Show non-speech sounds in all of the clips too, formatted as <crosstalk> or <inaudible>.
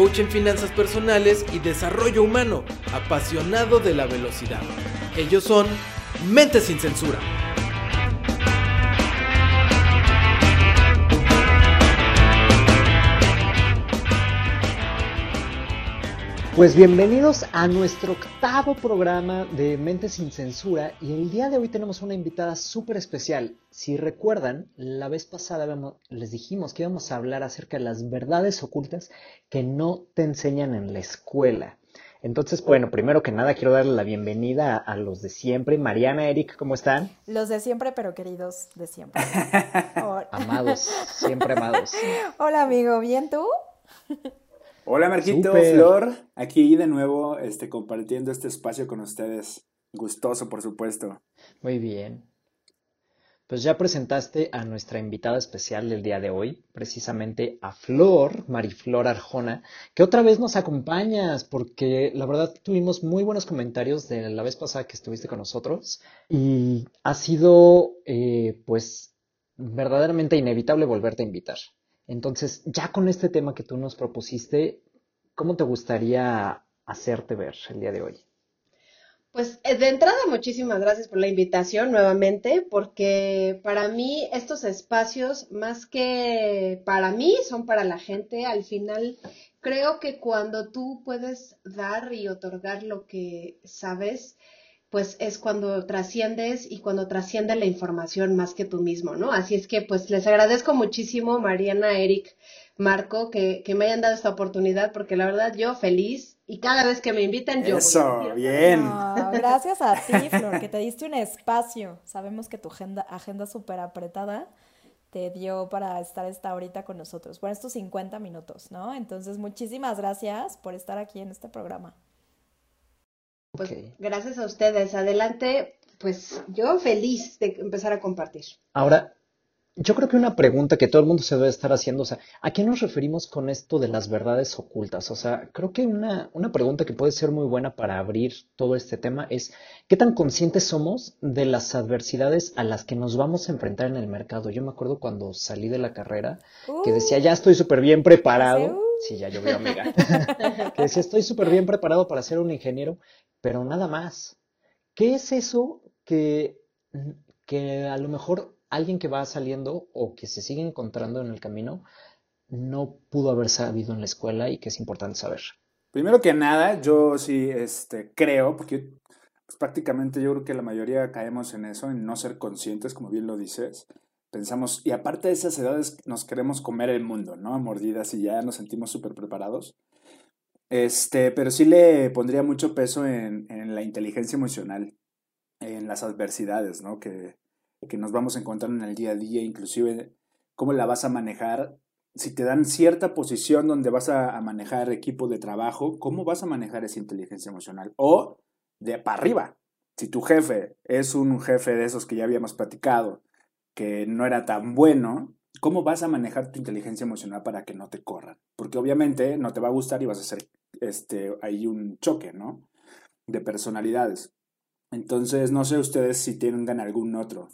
coach en finanzas personales y desarrollo humano, apasionado de la velocidad. Ellos son Mente sin Censura. Pues bienvenidos a nuestro octavo programa de Mente sin Censura y el día de hoy tenemos una invitada súper especial. Si recuerdan, la vez pasada les dijimos que íbamos a hablar acerca de las verdades ocultas que no te enseñan en la escuela. Entonces, bueno, primero que nada quiero darle la bienvenida a, los de siempre. Mariana, Eric, ¿cómo están? Los de siempre, pero queridos de siempre. <laughs> amados, siempre amados. <laughs> Hola amigo, ¿bien tú? <laughs> Hola Marquito, Flor, aquí de nuevo este, compartiendo este espacio con ustedes. Gustoso, por supuesto. Muy bien. Pues ya presentaste a nuestra invitada especial del día de hoy, precisamente a Flor, Mariflor Arjona, que otra vez nos acompañas, porque la verdad tuvimos muy buenos comentarios de la vez pasada que estuviste con nosotros y ha sido, eh, pues, verdaderamente inevitable volverte a invitar. Entonces, ya con este tema que tú nos propusiste, ¿cómo te gustaría hacerte ver el día de hoy? Pues eh, de entrada, muchísimas gracias por la invitación nuevamente, porque para mí estos espacios, más que para mí, son para la gente. Al final, creo que cuando tú puedes dar y otorgar lo que sabes, pues es cuando trasciendes y cuando trasciende la información más que tú mismo, ¿no? Así es que pues les agradezco muchísimo, Mariana, Eric, Marco, que, que me hayan dado esta oportunidad, porque la verdad yo feliz y cada vez que me invitan yo. Eso, bien. <laughs> gracias a ti, Flor, que te diste un espacio. Sabemos que tu agenda, agenda súper apretada te dio para estar esta ahorita con nosotros. Bueno, estos 50 minutos, ¿no? Entonces, muchísimas gracias por estar aquí en este programa. Pues gracias a ustedes. Adelante, pues yo feliz de empezar a compartir. Ahora, yo creo que una pregunta que todo el mundo se debe estar haciendo, o sea, ¿a qué nos referimos con esto de las verdades ocultas? O sea, creo que una, una pregunta que puede ser muy buena para abrir todo este tema es, ¿qué tan conscientes somos de las adversidades a las que nos vamos a enfrentar en el mercado? Yo me acuerdo cuando salí de la carrera, que decía, ya estoy súper bien preparado. Sí, ya llovió, amiga. <laughs> que decía, estoy súper bien preparado para ser un ingeniero, pero nada más. ¿Qué es eso que, que a lo mejor alguien que va saliendo o que se sigue encontrando en el camino no pudo haber sabido en la escuela y que es importante saber? Primero que nada, yo sí este, creo, porque pues, prácticamente yo creo que la mayoría caemos en eso, en no ser conscientes, como bien lo dices. Pensamos, y aparte de esas edades nos queremos comer el mundo, ¿no? A mordidas y ya nos sentimos súper preparados. Este, pero sí le pondría mucho peso en, en, la inteligencia emocional, en las adversidades, ¿no? Que, que nos vamos a encontrar en el día a día, inclusive cómo la vas a manejar. Si te dan cierta posición donde vas a, a manejar equipo de trabajo, ¿cómo vas a manejar esa inteligencia emocional? O de para arriba. Si tu jefe es un jefe de esos que ya habíamos platicado, que no era tan bueno, ¿cómo vas a manejar tu inteligencia emocional para que no te corran? Porque obviamente no te va a gustar y vas a hacer este, hay un choque, ¿no? De personalidades. Entonces, no sé ustedes si tienen algún otro.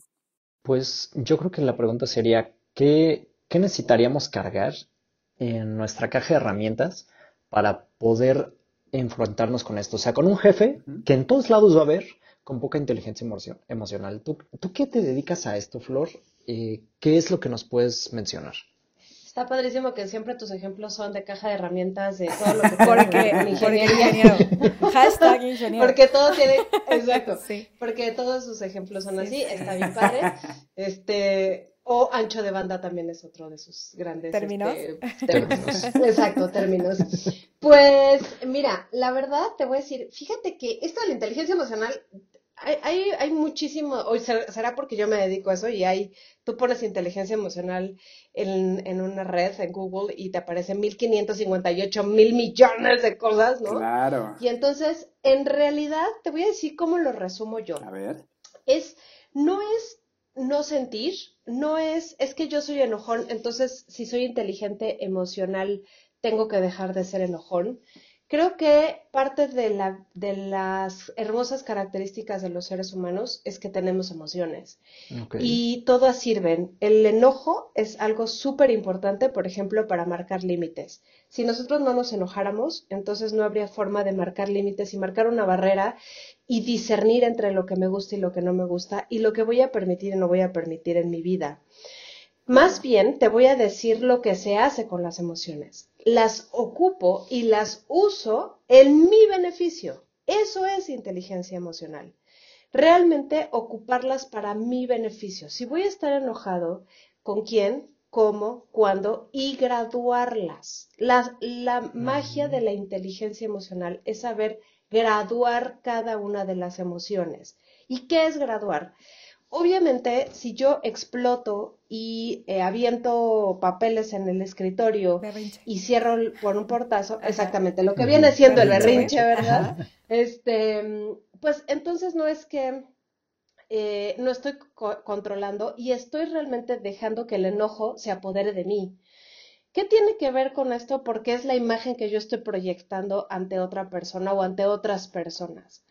Pues yo creo que la pregunta sería, ¿qué, qué necesitaríamos cargar en nuestra caja de herramientas para poder enfrentarnos con esto? O sea, con un jefe que en todos lados va a haber con poca inteligencia emocional. ¿Tú, ¿Tú qué te dedicas a esto, Flor? Eh, ¿Qué es lo que nos puedes mencionar? Está padrísimo que siempre tus ejemplos son de caja de herramientas de todo lo que <laughs> porque, ingeniero. <laughs> Hashtag ingeniero. Porque todo tiene, exacto. <laughs> Sí. Porque todos sus ejemplos son así, está bien padre. Este, o ancho de banda también es otro de sus grandes términos. Este, términos. Exacto, términos. Pues mira, la verdad te voy a decir, fíjate que esto de la inteligencia emocional hay, hay, hay muchísimo, o será porque yo me dedico a eso y hay, tú pones inteligencia emocional en, en una red, en Google, y te aparecen 1558 mil millones de cosas, ¿no? Claro. Y entonces, en realidad, te voy a decir cómo lo resumo yo. A ver. Es, no es no sentir, no es, es que yo soy enojón, entonces si soy inteligente emocional, tengo que dejar de ser enojón. Creo que parte de, la, de las hermosas características de los seres humanos es que tenemos emociones y todas sirven. El enojo es algo súper importante, por ejemplo, para marcar límites. Si nosotros no nos enojáramos, entonces no habría forma de marcar límites y marcar una barrera y discernir entre lo que me gusta y lo que no me gusta y lo que voy a permitir y no voy a permitir en mi vida. Más bien te voy a decir lo que se hace con las emociones. Las ocupo y las uso en mi beneficio. Eso es inteligencia emocional. Realmente ocuparlas para mi beneficio. Si voy a estar enojado, ¿con quién? ¿Cómo? ¿Cuándo? Y graduarlas. La, la magia de la inteligencia emocional es saber graduar cada una de las emociones. ¿Y qué es graduar? Obviamente, si yo exploto y eh, aviento papeles en el escritorio y cierro por un portazo, exactamente lo que viene siendo el berrinche, ¿verdad? Este, pues entonces no es que eh, no estoy controlando y estoy realmente dejando que el enojo se apodere de mí. ¿Qué tiene que ver con esto? Porque es la imagen que yo estoy proyectando ante otra persona o ante otras personas.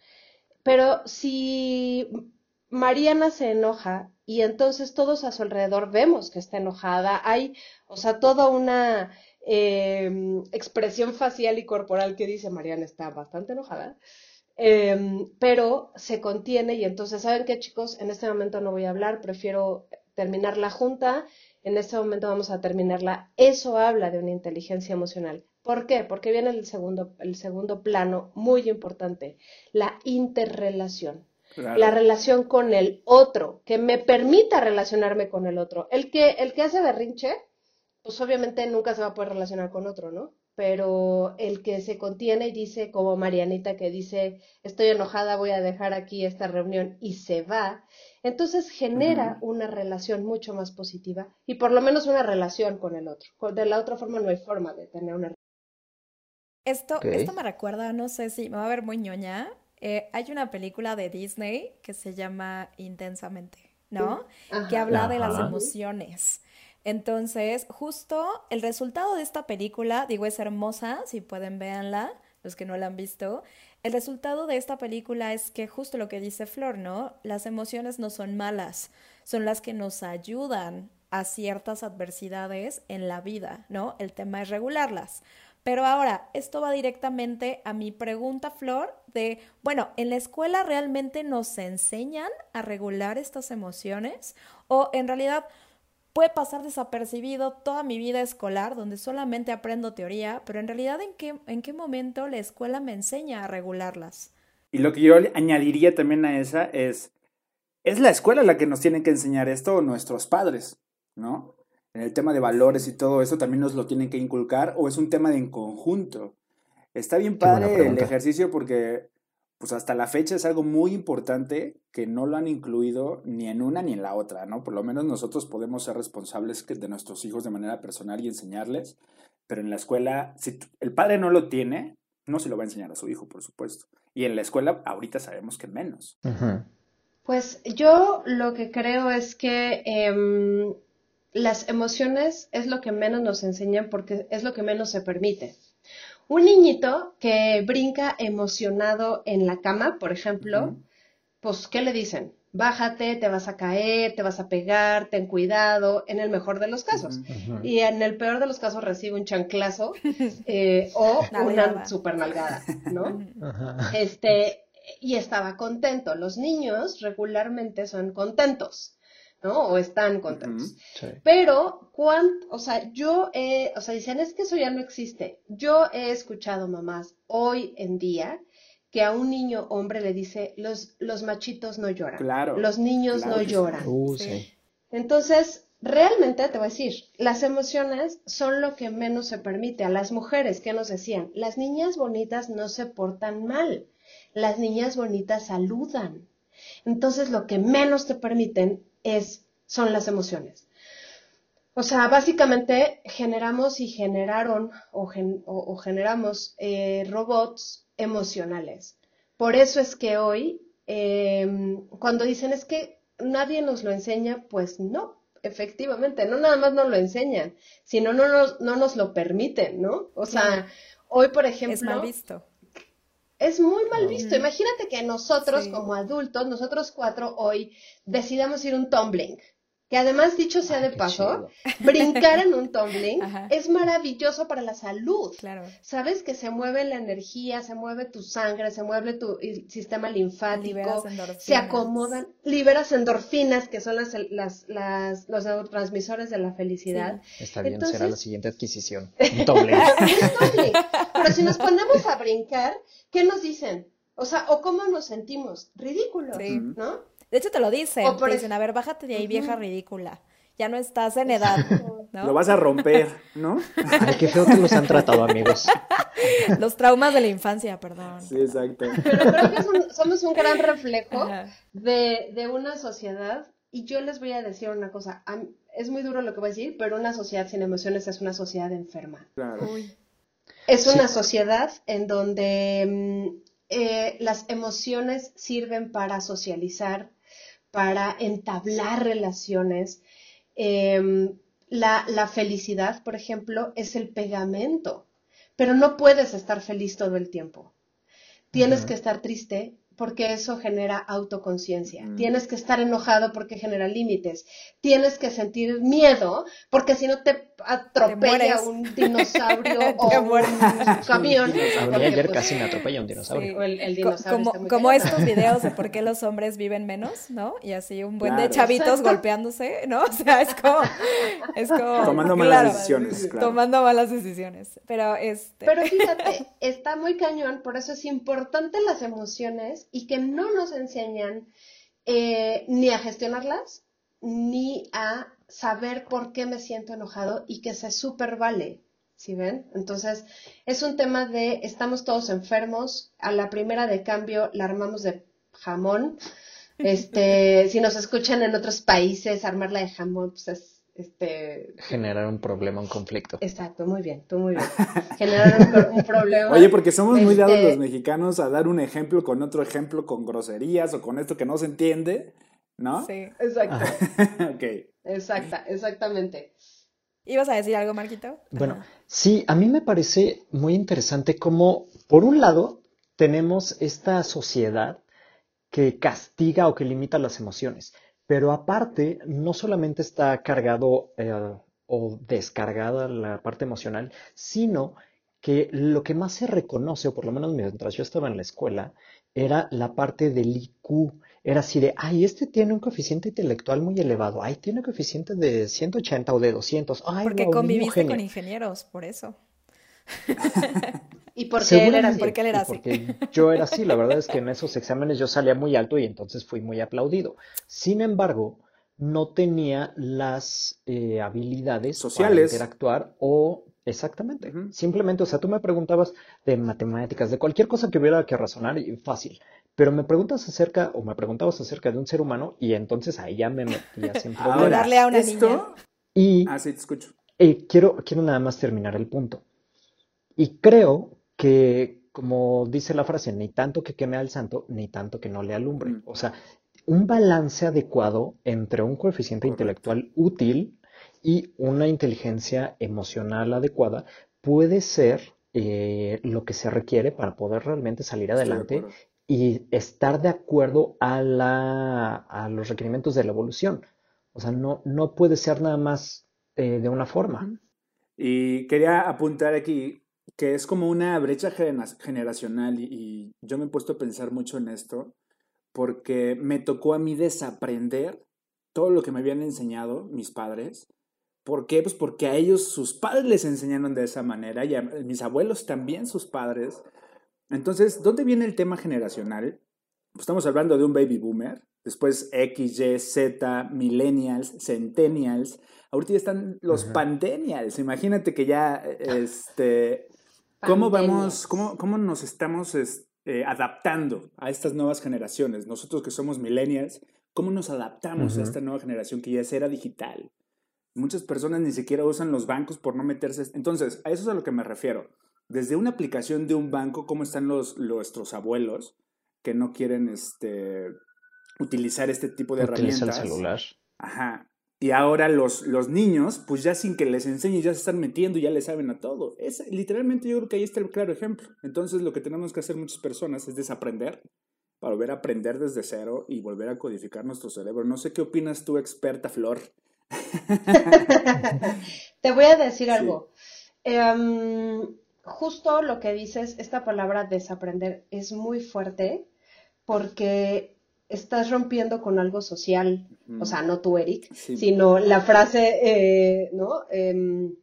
Pero si Mariana se enoja y entonces todos a su alrededor vemos que está enojada. Hay, o sea, toda una em, expresión facial y corporal que dice Mariana está bastante enojada, em, pero se contiene y entonces, ¿saben qué chicos? En este momento no voy a hablar, prefiero terminar la junta, en este momento vamos a terminarla. Eso habla de una inteligencia emocional. ¿Por qué? Porque viene el segundo, el segundo plano muy importante, la interrelación la relación con el otro, que me permita relacionarme con el otro. El que, el que hace berrinche, pues obviamente nunca se va a poder relacionar con otro, ¿no? Pero el que se contiene y dice, como Marianita que dice, estoy enojada, voy a dejar aquí esta reunión y se va, entonces genera una relación mucho más positiva y por lo menos una relación con el otro. De la otra forma no hay forma de tener una esto, esto me recuerda, no sé si me va a ver muy ñoña, eh, hay una película de Disney que se llama Intensamente, ¿no? Que habla de las emociones. Entonces, justo el resultado de esta película, digo, es hermosa, si pueden véanla, los que no la han visto. El resultado de esta película es que justo lo que dice Flor, ¿no? Las emociones no son malas, son las que nos ayudan a ciertas adversidades en la vida, ¿no? El tema es regularlas. Pero ahora, esto va directamente a mi pregunta, Flor, de, bueno, ¿en la escuela realmente nos enseñan a regular estas emociones? ¿O en realidad puede pasar desapercibido toda mi vida escolar, donde solamente aprendo teoría, pero en realidad en qué, en qué momento la escuela me enseña a regularlas? Y lo que yo añadiría también a esa es, ¿es la escuela la que nos tiene que enseñar esto o nuestros padres? ¿No? En el tema de valores y todo eso también nos lo tienen que inculcar o es un tema de en conjunto. Está bien padre el ejercicio porque pues hasta la fecha es algo muy importante que no lo han incluido ni en una ni en la otra, ¿no? Por lo menos nosotros podemos ser responsables de nuestros hijos de manera personal y enseñarles, pero en la escuela, si el padre no lo tiene, no se lo va a enseñar a su hijo, por supuesto. Y en la escuela ahorita sabemos que menos. Pues yo lo que creo es que em, las emociones es lo que menos nos enseñan porque es lo que menos se permite. Un niñito que brinca emocionado en la cama, por ejemplo, pues, ¿qué le dicen? Bájate, te vas a caer, te vas a pegar, ten cuidado, en el mejor de los casos. Y en el peor de los casos recibe un chanclazo <laughs> eh, o una super nalgada, ¿no? Este, y estaba contento. Los niños regularmente son contentos. ¿No? O están contentos. Pero, ¿cuánto? O sea, yo, he, o sea, dicen, es que eso ya no existe. Yo he escuchado mamás hoy en día que a un niño hombre le dice, los, los machitos no lloran. Claro. Los niños no lloran. Uh, Entonces, realmente te voy a decir, las emociones son lo que menos se permite. A las mujeres, ¿qué nos decían? Las niñas bonitas no se portan mal. Las niñas bonitas saludan Entonces lo que menos te permiten es, son las emociones. O sea, básicamente generamos y generaron o, generamos eh, robots emocionales. Por eso es que hoy, em, cuando dicen es que nadie nos lo enseña, pues no, efectivamente, no nada más nos lo enseñan, sino no nos, no nos lo permiten, ¿no? O sea, hoy, por ejemplo... Es mal visto. Es muy mal visto. Imagínate que nosotros como adultos, nosotros cuatro hoy, decidamos ir un tumbling. Que además, dicho sea de paso, brincar en <laughs> un tumbling es maravilloso para la salud. Claro. Sabes que se mueve la energía, se mueve tu sangre, se mueve tu sistema linfático, se acomodan, liberas endorfinas, que son las, las, las los neurotransmisores de la felicidad. Está bien, será la siguiente adquisición. <laughs> Un tumbling. Pero si nos ponemos a brincar, ¿qué nos dicen? O sea, o cómo nos sentimos, ridículos, ¿no? De hecho, te lo dicen. te dicen, a ver, bájate de ahí, vieja ridícula. Ya no estás en edad, <laughs> ¿no? Lo vas a romper, ¿no? <laughs> Ay, qué feo que los han tratado, amigos. <laughs> Los traumas de la infancia, perdón. Sí, exacto. Pero creo que somos un gran reflejo de, de, una sociedad. Y yo les voy a decir una cosa. Es muy duro lo que voy a decir, pero una sociedad sin emociones es una sociedad enferma. Claro. Es una sociedad en donde mm, eh, las emociones sirven para socializar, para entablar relaciones. Em, la, felicidad, por ejemplo, es el pegamento, pero no puedes estar feliz todo el tiempo. Tienes que estar triste porque eso genera autoconciencia. Tienes que estar enojado porque genera límites. Tienes que sentir miedo porque si no te atropella un dinosaurio <laughs> o un camión. ayer casi me atropella un dinosaurio. El, dinosaurio como, como estos videos de por qué los hombres viven menos, ¿no? Y así un buen de chavitos golpeándose, ¿no? <laughs> O sea, es como... Es como tomando malas decisiones. Claro. Tomando malas decisiones. Pero, este... Pero fíjate, está muy cañón, por eso es importante las emociones y que no nos enseñan eh, ni a gestionarlas ni a saber por qué me siento enojado y que se super vale. ¿Sí ven? Entonces, es un tema de estamos todos enfermos, a la primera de cambio la armamos de jamón. <laughs> Este, si nos escuchan en otros países, armarla de jamón, pues es este generar un problema, un conflicto. Exacto, muy bien, tú muy bien. Generar un, problema. Oye, porque somos muy dados este los mexicanos a dar un ejemplo con otro ejemplo con groserías o con esto que no se entiende, ¿no? Sí. Exacto. <laughs> ok. Exacta, exactamente. ¿Ibas a decir algo, Marquito? Bueno, sí, a mí me parece muy interesante cómo, por un lado, tenemos esta sociedad que castiga o que limita las emociones. Pero aparte, no solamente está cargado eh, o descargada la parte emocional, sino que lo que más se reconoce, o por lo menos mientras yo estaba en la escuela, era la parte del IQ. Era así de, ay, este tiene un coeficiente intelectual muy elevado, ay, tiene un coeficiente de 180 o de 200. Ay, Porque conviviste con ingenieros, por eso. <laughs> ¿Y por qué él era así? Porque él era así. Porque yo era así, la verdad es que en esos exámenes yo salía muy alto y entonces fui muy aplaudido. Sin embargo, no tenía las eh, habilidades sociales para interactuar o exactamente. Simplemente, o sea, tú me preguntabas de matemáticas, de cualquier cosa que hubiera que razonar, y fácil. Pero me preguntas acerca, o me preguntabas acerca de un ser humano, y entonces ahí ya me metía sin <laughs> problema. darle a una niña. Y ah, sí, te escucho. Eh, quiero, quiero nada más terminar el punto. Y creo que, como dice la frase, ni tanto que queme al santo, ni tanto que no le alumbre. Mm. O sea, un balance adecuado entre un coeficiente intelectual útil y una inteligencia emocional adecuada puede ser eh, lo que se requiere para poder realmente salir adelante y estar de acuerdo a, la, a los requerimientos de la evolución. O sea, no, no puede ser nada más eh, de una forma. Y quería apuntar aquí que es como una brecha generacional y, yo me he puesto a pensar mucho en esto porque me tocó a mí desaprender todo lo que me habían enseñado mis padres. ¿Por qué? Pues porque a ellos sus padres les enseñaron de esa manera y a mis abuelos también sus padres. Entonces, ¿dónde viene el tema generacional? Pues estamos hablando de un baby boomer, después X, Y, Z, millennials, centennials, ahorita ya están los pandenials, imagínate que ya este, ¿Cómo vamos, cómo, cómo nos estamos eh, adaptando a estas nuevas generaciones. Nosotros que somos millennials, ¿cómo nos adaptamos a esta nueva generación que ya es era digital? Muchas personas ni siquiera usan los bancos por no meterse. Entonces, a eso es a lo que me refiero. Desde una aplicación de un banco, ¿cómo están los, nuestros abuelos que no quieren este, utilizar este tipo de Utiliza herramientas? el celular. Ajá. Y ahora los, los niños, pues ya sin que les enseñes, ya se están metiendo, ya le saben a todo. Es, literalmente yo creo que ahí está el claro ejemplo. Entonces lo que tenemos que hacer muchas personas es desaprender para volver a aprender desde cero y volver a codificar nuestro cerebro. No sé qué opinas tú, experta Flor. <laughs> Te voy a decir algo. Em, justo lo que dices, esta palabra desaprender es muy fuerte porque estás rompiendo con algo social, o sea, no tú, Eric, Sí. sino la frase, eh, ¿no? Em,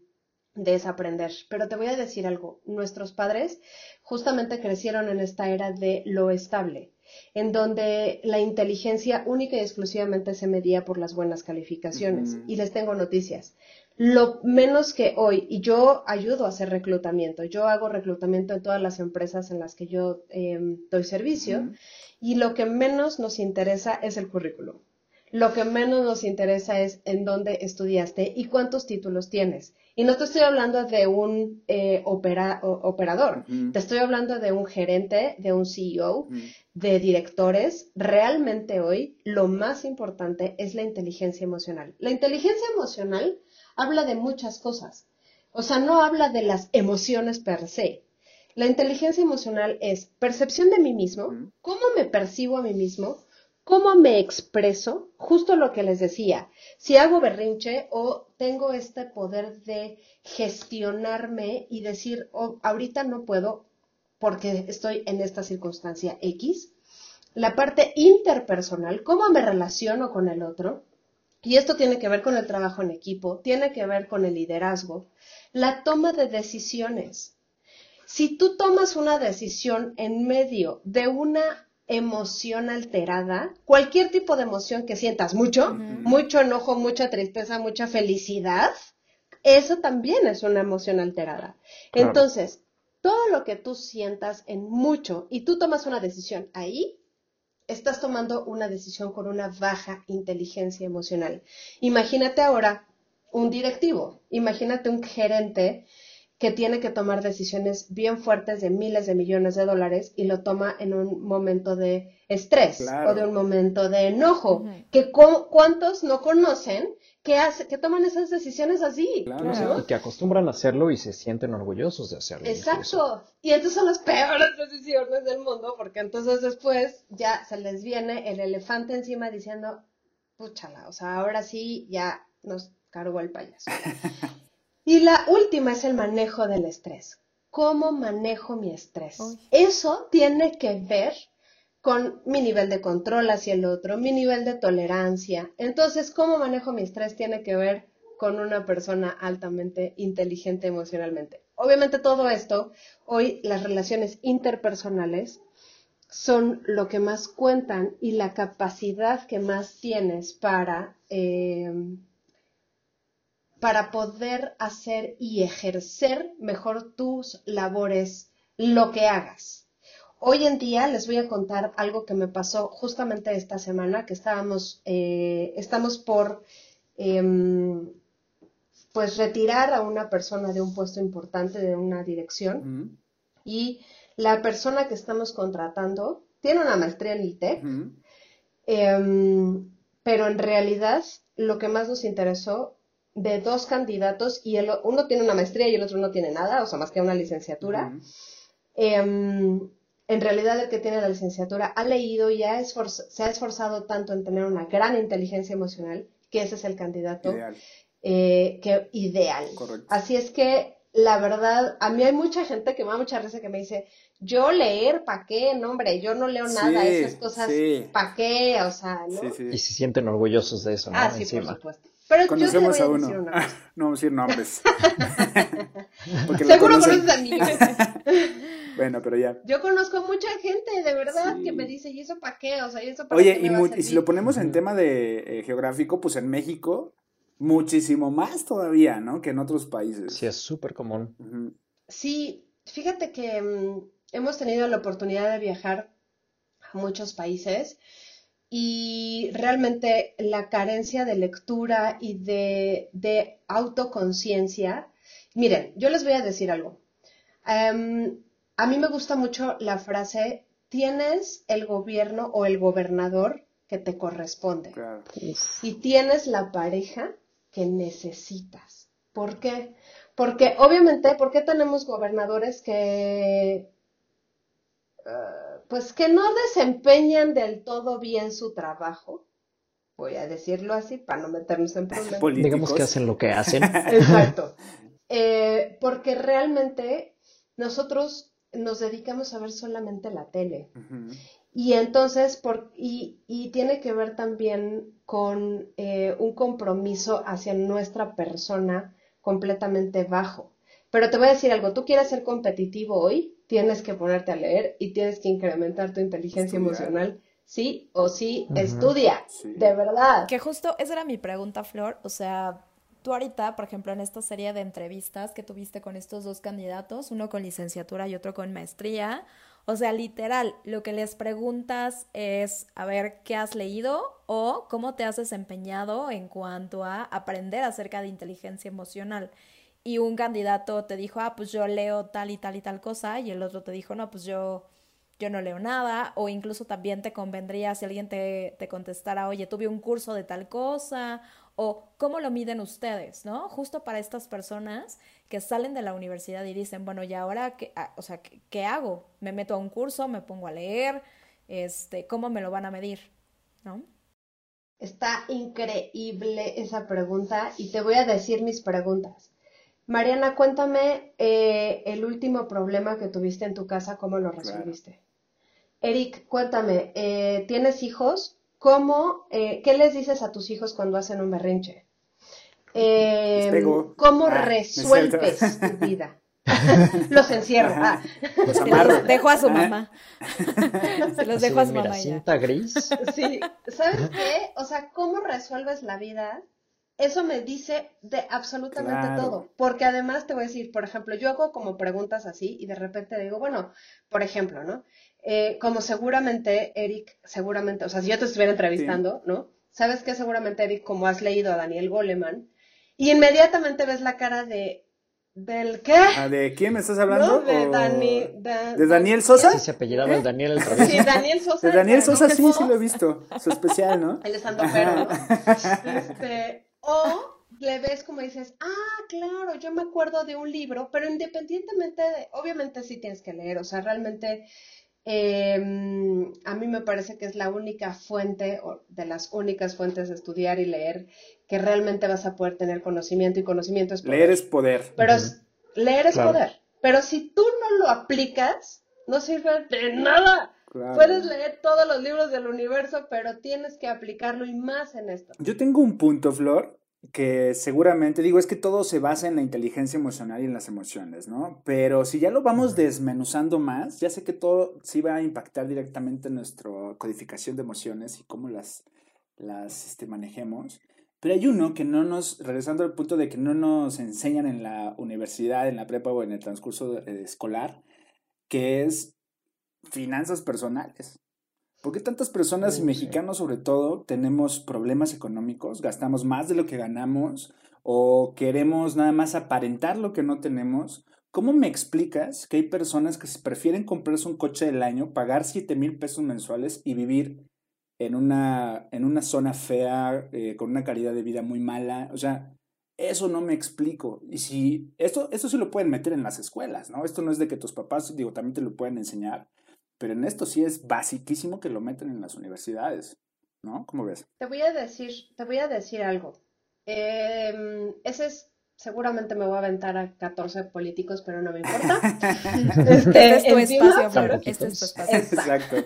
desaprender. Pero te voy a decir algo, nuestros padres justamente crecieron en esta era de lo estable, en donde la inteligencia única y exclusivamente se medía por las buenas calificaciones. Y les tengo noticias. Lo menos que hoy, y yo ayudo a hacer reclutamiento, yo hago reclutamiento en todas las empresas en las que yo em, doy servicio, y lo que menos nos interesa es el currículum. Lo que menos nos interesa es en dónde estudiaste y cuántos títulos tienes. Y no te estoy hablando de un eh, opera- operador, te estoy hablando de un gerente, de un CEO, de directores. Realmente hoy lo más importante es la inteligencia emocional. La inteligencia emocional habla de muchas cosas. O sea, no habla de las emociones per se. La inteligencia emocional es percepción de mí mismo, cómo me percibo a mí mismo, cómo me expreso, justo lo que les decía, si hago berrinche o tengo este poder de gestionarme y decir, "Oh, ahorita no puedo porque estoy en esta circunstancia X. La parte interpersonal, cómo me relaciono con el otro, y esto tiene que ver con el trabajo en equipo, tiene que ver con el liderazgo, la toma de decisiones. Si tú tomas una decisión en medio de una emoción alterada, cualquier tipo de emoción que sientas mucho, mucho enojo, mucha tristeza, mucha felicidad, eso también es una emoción alterada. Claro. Entonces, todo lo que tú sientas en mucho y tú tomas una decisión ahí, estás tomando una decisión con una baja inteligencia emocional. Imagínate ahora un directivo, imagínate un gerente que tiene que tomar decisiones bien fuertes de miles de millones de dólares y lo toma en un momento de estrés Claro. o de un momento de enojo, Ujú. que cu- cuántos no conocen que, hace, que toman esas decisiones así. Claro. ¿no? Y que acostumbran a hacerlo y se sienten orgullosos de hacerlo. incluso. Exacto. Y entonces son las peores decisiones del mundo, porque entonces después ya se les viene el elefante encima diciendo, púchala, o sea, ahora sí ya nos cargó el payaso. <laughs> y la última es el manejo del estrés. ¿Cómo manejo mi estrés? Uy. Eso tiene que ver con mi nivel de control hacia el otro, mi nivel de tolerancia. Entonces, ¿cómo manejo mi estrés? Tiene que ver con una persona altamente inteligente emocionalmente. Obviamente todo esto, hoy las relaciones interpersonales son lo que más cuentan y la capacidad que más tienes para, eh, para poder hacer y ejercer mejor tus labores, lo que hagas. Hoy en día les voy a contar algo que me pasó justamente esta semana, que estábamos, eh, estamos por em, pues retirar a una persona de un puesto importante, de una dirección, y la persona que estamos contratando tiene una maestría en ITEC. Em, pero en realidad lo que más nos interesó de dos candidatos, y el, uno tiene una maestría y el otro no tiene nada, o sea, más que una licenciatura, em, en realidad el que tiene la licenciatura ha leído y ha se ha esforzado tanto en tener una gran inteligencia emocional que ese es el candidato Ideal. eh, que ideal. Correcto. Así es que la verdad, a mí hay mucha gente que me da mucha risa que me dice, yo leer, ¿pa' qué? No, hombre, yo no leo nada, Sí, esas cosas, sí. ¿pa' qué? O sea, ¿no? Sí, sí. Y se sienten orgullosos de eso, ¿no? Ah, sí, Encima. por supuesto. Pero yo te voy Conocemos a a uno. <laughs> No vamos a decir nombres. <laughs> Seguro conoces a mí. <laughs> Bueno, pero ya. Yo conozco a mucha gente, de verdad, Sí. que me dice, ¿y eso para qué? O sea, ¿y eso para Oye, qué y, mu- y si servir?" lo ponemos en tema de eh, geográfico, pues en México, muchísimo más todavía, ¿no? Que en otros países. Sí, es súper común. Sí, fíjate que mm, hemos tenido la oportunidad de viajar a muchos países y realmente la carencia de lectura y de, de autoconciencia. Miren, yo les voy a decir algo. Em, a mí me gusta mucho la frase, tienes el gobierno o el gobernador que te corresponde. Y tienes la pareja que necesitas. ¿Por qué? Porque obviamente, ¿por qué tenemos gobernadores que Ah, pues que no desempeñan del todo bien su trabajo, voy a decirlo así para no meternos en problemas. Digamos que hacen lo que hacen. <laughs> Exacto. Eh, porque realmente nosotros nos dedicamos a ver solamente la tele. Y entonces, por, y, y, tiene que ver también con eh, un compromiso hacia nuestra persona completamente bajo. Pero te voy a decir algo, tú quieres ser competitivo hoy, tienes que ponerte a leer y tienes que incrementar tu inteligencia emocional. Sí o sí, estudia, de verdad. Que justo esa era mi pregunta, Flor. O sea, tú ahorita, por ejemplo, en esta serie de entrevistas que tuviste con estos dos candidatos, uno con licenciatura y otro con maestría, o sea, literal, lo que les preguntas es, a ver, ¿qué has leído o cómo te has desempeñado en cuanto a aprender acerca de inteligencia emocional? Y un candidato te dijo, ah, pues yo leo tal y tal y tal cosa, y el otro te dijo, no, pues yo, yo no leo nada, o incluso también te convendría si alguien te, te contestara, oye, tuve un curso de tal cosa, o cómo lo miden ustedes, ¿no? Justo para estas personas que salen de la universidad y dicen, bueno, ¿y ahora qué, ah, o sea, ¿qué, hago? ¿Me meto a un curso? ¿Me pongo a leer? Este, ¿Cómo me lo van a medir? ¿No? Está increíble esa pregunta y te voy a decir mis preguntas. Mariana, cuéntame eh, el último problema que tuviste en tu casa, ¿cómo lo resolviste? Eric, cuéntame, eh, ¿tienes hijos? ¿Cómo, eh, ¿Qué les dices a tus hijos cuando hacen un berrinche? ¿Cómo ah, resuelves tu vida? <laughs> los encierro. Ah. <laughs> Los dejo a su mamá. Se los dejo a su mamá. Cinta gris. Sí, ¿sabes qué? O sea, ¿cómo resuelves la vida eso me dice de absolutamente todo, porque además te voy a decir, por ejemplo, yo hago como preguntas así y de repente digo, bueno, por ejemplo, ¿no? Eh, como seguramente, Eric, seguramente, o sea, si yo te estuviera entrevistando, ¿no? Sabes que seguramente, Eric, como has leído a Daniel Goleman, y inmediatamente ves la cara de, ¿Del qué? Ah, ¿De quién me estás hablando? De, Dani, de, Daniel Sosa? Sí, se apellidaba el Daniel el Sí, Daniel Sosa. De Daniel Sosa sí, sí lo he visto. Su especial, ¿no? El pero, ¿no? <laughs> Este, o le ves como dices, ah, claro, yo me acuerdo de un libro, pero independientemente de, obviamente sí tienes que leer, o sea, realmente em, a mí me parece que es la única fuente, o de las únicas fuentes de estudiar y leer, que realmente vas a poder tener conocimiento y conocimiento es poder. Leer es poder. Pero leer es poder. Pero si tú no lo aplicas, no sirve de nada. Puedes leer todos los libros del universo, pero tienes que aplicarlo y más en esto. Yo tengo un punto, Flor, que seguramente, digo, es que todo se basa en la inteligencia emocional y en las emociones, ¿no? Pero si ya lo vamos desmenuzando más, ya sé que todo sí va a impactar directamente en nuestra codificación de emociones y cómo las, las este, manejemos. Pero hay uno que no nos, regresando al punto de que no nos enseñan en la universidad, en la prepa o en el transcurso eh, escolar, que es finanzas personales. ¿Por qué tantas personas y mexicanos sobre todo tenemos problemas económicos? ¿Gastamos más de lo que ganamos? ¿O queremos nada más aparentar lo que no tenemos? ¿Cómo me explicas que hay personas que prefieren comprarse un coche del año, pagar 7 mil pesos mensuales y vivir en una, en una zona fea, eh, con una calidad de vida muy mala? O sea, eso no me explico. Y si esto, esto sí lo pueden meter en las escuelas, ¿no? Esto no es de que tus papás, digo, también te lo pueden enseñar. Pero en esto sí es basiquísimo que lo meten en las universidades, ¿no? ¿Cómo ves? Te voy a decir, te voy a decir algo. Em, ese es, seguramente me voy a aventar a 14 políticos, pero no me importa. <laughs> este, es tu espacio, Este es tu espacio. Exacto.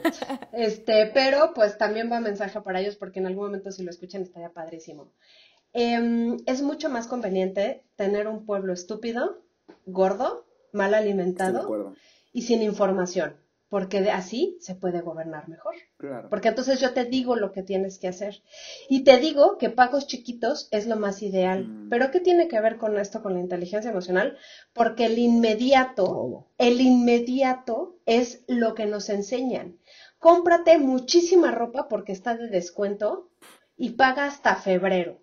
Este, pero pues también va mensaje para ellos porque en algún momento si lo escuchan estaría padrísimo. Em, es mucho más conveniente tener un pueblo estúpido, gordo, mal alimentado y sin información. Porque de así se puede gobernar mejor. Claro. Porque entonces yo te digo lo que tienes que hacer. Y te digo que pagos chiquitos es lo más ideal. Mm. Pero ¿qué tiene que ver con esto, con la inteligencia emocional? Porque el inmediato, el inmediato es lo que nos enseñan. Cómprate muchísima ropa porque está de descuento y paga hasta febrero.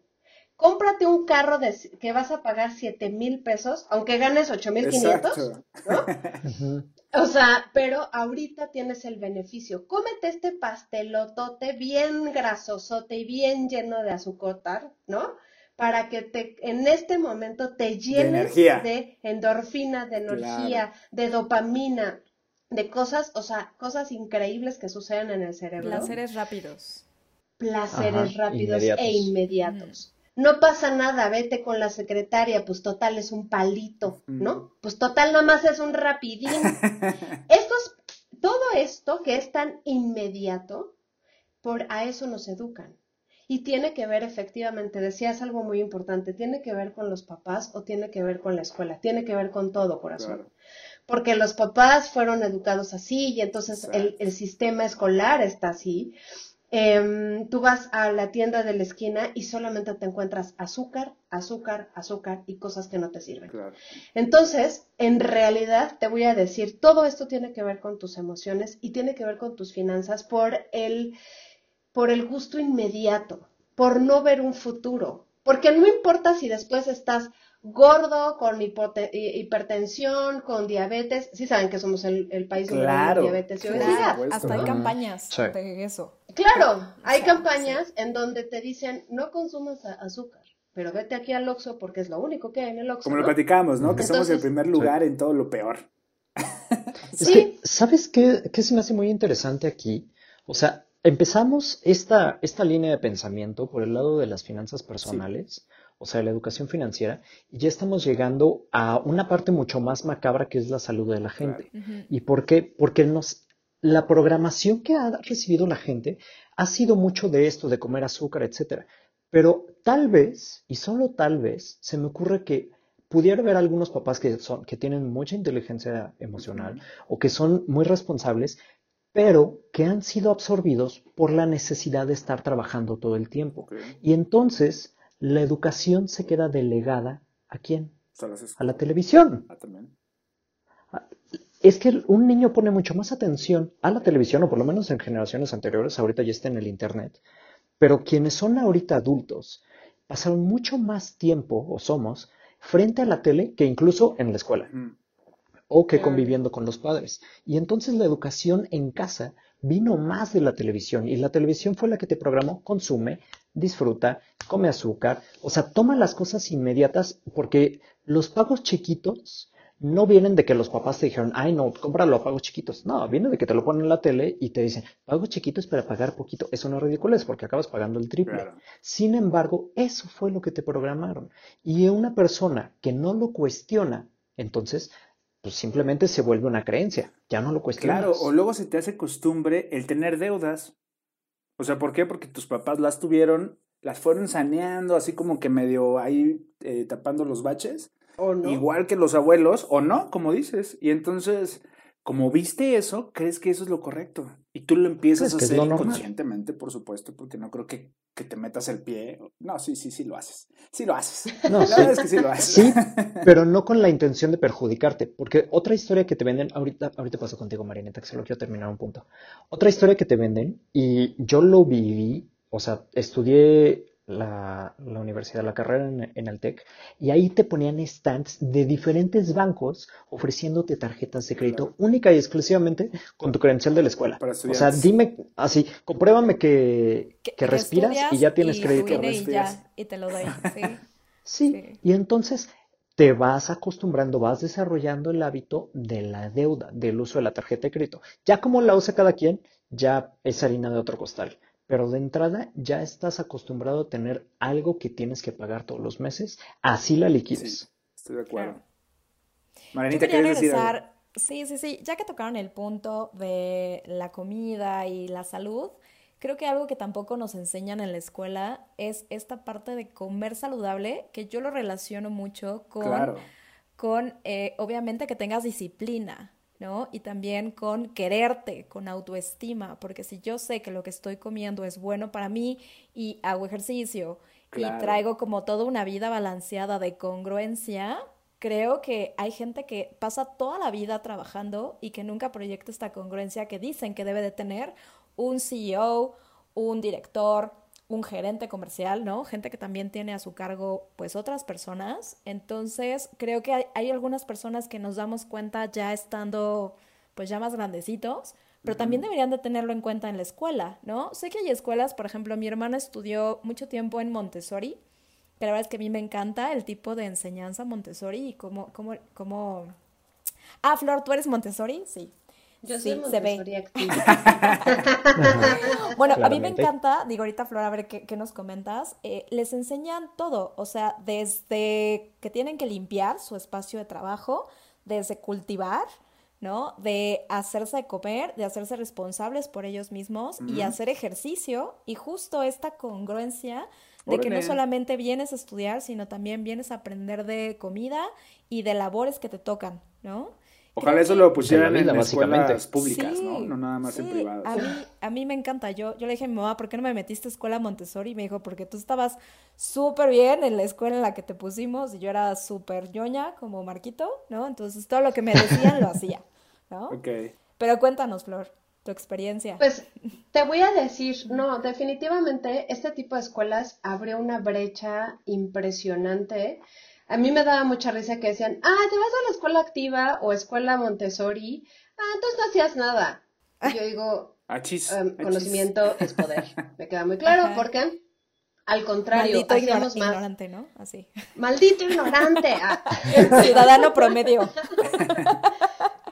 Cómprate un carro de, que vas a pagar 7 mil pesos, aunque ganes 8 mil 500, Exacto. ¿no? O sea, pero ahorita tienes el beneficio. Cómete este pastelotote bien grasosote y bien lleno de azúcar, ¿no? Para que te, en este momento te llenes energía. de endorfina, de energía, de dopamina, de cosas, o sea, cosas increíbles que suceden en el cerebro. Placeres rápidos. Placeres Ajá, rápidos inmediatos. e inmediatos. No pasa nada, vete con la secretaria, pues total es un palito, ¿no? Pues total nada más es un rapidín. <laughs> Esto es, todo esto que es tan inmediato, por a eso nos educan. Y tiene que ver efectivamente, decías algo muy importante, tiene que ver con los papás o tiene que ver con la escuela, tiene que ver con todo, corazón. Claro. Porque los papás fueron educados así y entonces el sistema escolar está así. Em, tú vas a la tienda de la esquina y solamente te encuentras azúcar, azúcar, azúcar y cosas que no te sirven. Claro. Entonces, en realidad, te voy a decir, todo esto tiene que ver con tus emociones y tiene que ver con tus finanzas por el, por el gusto inmediato, por no ver un futuro. Porque no importa si después estás gordo, con hipertensión, con diabetes. Sí saben que somos el, el país Claro. diabetes y Por obesidad. supuesto. hasta hay campañas Sí. de eso. Claro, hay sea, campañas en donde te dicen, no consumas azúcar, pero vete aquí al Oxxo porque es lo único que hay en el Oxxo, Como lo platicamos, ¿no? Que somos el primer lugar en todo lo peor. <laughs> Es Sí. que, ¿sabes qué, qué se me hace muy interesante aquí? O sea, empezamos esta, esta línea de pensamiento por el lado de las finanzas personales, o sea, la educación financiera, y ya estamos llegando a una parte mucho más macabra que es la salud de la gente. ¿Y por qué? Porque nos, la programación que ha recibido la gente ha sido mucho de esto, de comer azúcar, etcétera. Pero tal vez, y solo tal vez, se me ocurre que pudiera haber algunos papás que son, que tienen mucha inteligencia emocional o que son muy responsables, pero que han sido absorbidos por la necesidad de estar trabajando todo el tiempo. Y entonces la educación se queda delegada ¿a quién? A la televisión. Ah, también. Es que un niño pone mucho más atención a la televisión, o por lo menos en generaciones anteriores, ahorita ya está en el internet, pero quienes son ahorita adultos pasaron mucho más tiempo, o somos, frente a la tele que incluso en la escuela, Mm. o que Claro. conviviendo con los padres. Y entonces la educación en casa vino más de la televisión, y la televisión fue la que te programó, consume, disfruta, come azúcar, o sea, toma las cosas inmediatas, porque los pagos chiquitos no vienen de que los papás te dijeron, ay, no, cómpralo a pagos chiquitos. No, viene de que te lo ponen en la tele y te dicen, pagos chiquitos para pagar poquito. Eso no es ridículo, es porque acabas pagando el triple. Claro. Sin embargo, eso fue lo que te programaron. Y una persona que no lo cuestiona, entonces, pues simplemente se vuelve una creencia. Ya no lo cuestionas. Claro, o luego se te hace costumbre el tener deudas. O sea, ¿por qué? Porque tus papás las tuvieron, las fueron saneando, así como que medio ahí eh, tapando los baches. ¿O no? Igual que los abuelos, o no, como dices. Y entonces, como viste eso, crees que eso es lo correcto. Y tú lo empiezas a hacer inconscientemente, por supuesto, porque no creo que, que te metas el pie. No, sí, sí, sí lo haces. Sí lo haces. <laughs> No, La sí. verdad es que sí lo haces. Sí, <laughs> pero no con la intención de perjudicarte, porque otra historia que te venden, ahorita, ahorita paso contigo, Marineta, que solo quiero terminar un punto. Otra historia que te venden, y yo lo viví, o sea, estudié la, la universidad, la carrera en, en el TEC, y ahí te ponían stands de diferentes bancos ofreciéndote tarjetas de crédito única y exclusivamente con tu credencial de la escuela. Para O sea, dime así, compruébame que, Que, respiras y ya tienes y crédito. y Respiras. ya, y te lo doy, sí. <laughs> Sí, Sí. y entonces te vas acostumbrando, vas desarrollando el hábito de la deuda, del uso de la tarjeta de crédito. Ya como la usa cada quien, ya es harina de otro costal. Pero de entrada ya estás acostumbrado a tener algo que tienes que pagar todos los meses, así la liquides. Sí, estoy de acuerdo. Claro. Quería ¿quieres decir algo? regresar, sí, sí, sí, ya que tocaron el punto de la comida y la salud, creo que algo que tampoco nos enseñan en la escuela es esta parte de comer saludable, que yo lo relaciono mucho con, Claro. con eh, obviamente que tengas disciplina, ¿no? Y también con quererte, con autoestima, porque si yo sé que lo que estoy comiendo es bueno para mí y hago ejercicio y traigo como toda una vida balanceada de congruencia, creo que hay gente que pasa toda la vida trabajando y que nunca proyecta esta congruencia que dicen que debe de tener un CEO, un director, un gerente comercial, ¿no? Gente que también tiene a su cargo pues otras personas. Entonces, creo que hay, algunas personas que nos damos cuenta ya estando pues ya más grandecitos, pero también deberían de tenerlo en cuenta en la escuela, ¿no? Sé que hay escuelas, por ejemplo, mi hermana estudió mucho tiempo en Montessori, que la verdad es que a mí me encanta el tipo de enseñanza Montessori y cómo, cómo, cómo... Ah, Flor, ¿tú eres Montessori? Sí. Yo soy sí, se ve. <laughs> bueno, a mí me encanta, digo ahorita Flor, a ver qué, nos comentas, eh, les enseñan todo, o sea, desde que tienen que limpiar su espacio de trabajo, desde cultivar, ¿no? De hacerse de comer, de hacerse responsables por ellos mismos y hacer ejercicio y justo esta congruencia de que no solamente vienes a estudiar, sino también vienes a aprender de comida y de labores que te tocan, ¿no? Ojalá eso lo pusieran en, las escuelas públicas, ¿no? No nada más en privadas. A mí, a mí me encanta. Yo, yo le dije a mi mamá, ¿por qué no me metiste a escuela Montessori? Y me dijo, porque tú estabas súper bien en la escuela en la que te pusimos y yo era súper ñoña como Marquito, ¿no? Entonces todo lo que me decían lo hacía, ¿no? <laughs> Ok. Pero cuéntanos, Flor, tu experiencia. Pues te voy a decir, no, definitivamente este tipo de escuelas abrió una brecha impresionante a mí me daba mucha risa que decían, ah, te vas a la escuela activa o escuela Montessori, ah, entonces no hacías nada. Y yo digo, em, conocimiento es poder. <laughs> Me queda muy claro, porque al contrario, Maldito hacíamos más. ignorante, ¿no? Así. Maldito ignorante. Ah. <laughs> Ciudadano promedio.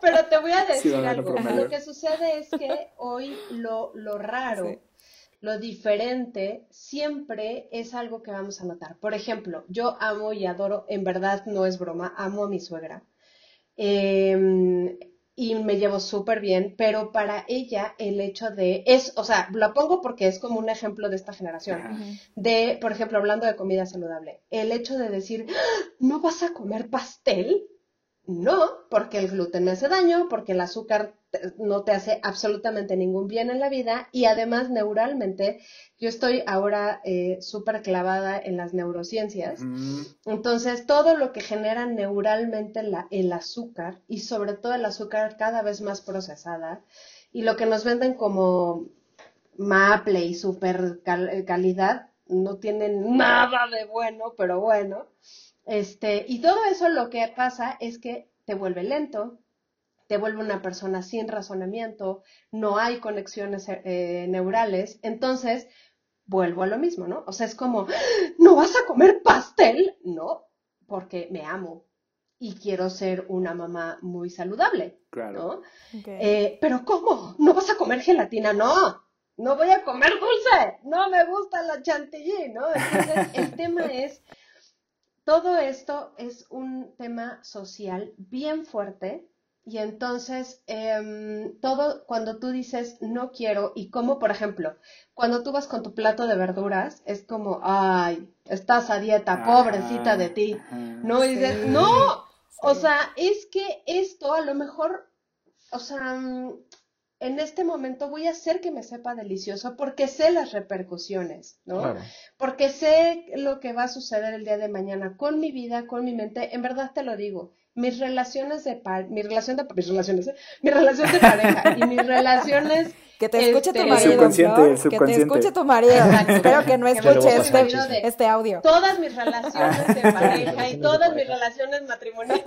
Pero te voy a decir algo. Lo que sucede es que hoy lo, lo raro lo diferente siempre es algo que vamos a notar. Por ejemplo, yo amo y adoro, en verdad no es broma, amo a mi suegra. Em, y me llevo súper bien, pero para ella el hecho de, es, o sea, lo pongo porque es como un ejemplo de esta generación, de, por ejemplo, hablando de comida saludable, el hecho de decir, ¡Ah! ¿no vas a comer pastel? No, porque el gluten me hace daño, porque el azúcar no te hace absolutamente ningún bien en la vida y además neuralmente, yo estoy ahora eh, súper clavada en las neurociencias, entonces todo lo que genera neuralmente la, el azúcar y sobre todo el azúcar cada vez más procesada y lo que nos venden como maple y super calidad no tienen nada de bueno, pero bueno. Este, y todo eso lo que pasa es que te vuelve lento, te vuelve una persona sin razonamiento, no hay conexiones eh, neurales, entonces vuelvo a lo mismo, ¿no? O sea, es como, ¿no vas a comer pastel? No, porque me amo y quiero ser una mamá muy saludable, claro. ¿no? Eh, pero ¿cómo? ¿No vas a comer gelatina? No, no voy a comer dulce, no me gusta la chantilly, ¿no? Entonces, el tema es todo esto es un tema social bien fuerte y entonces em, todo cuando tú dices no quiero y como por ejemplo cuando tú vas con tu plato de verduras es como ay estás a dieta pobrecita de ti no y dices no o sea es que esto a lo mejor o sea en este momento voy a hacer que me sepa delicioso porque sé las repercusiones, ¿no? Porque sé lo que va a suceder el día de mañana con mi vida, con mi mente. En verdad te lo digo, mis relaciones de par mi relación de mis relaciones, ¿eh? mi relación de pareja <laughs> y mis relaciones que te escuche tu este, marido, ¿no? que te escuche tu marido. <laughs> Espero que no escuche este, este, audio. Todas mis relaciones de <laughs> pareja y todas mis relaciones matrimoniales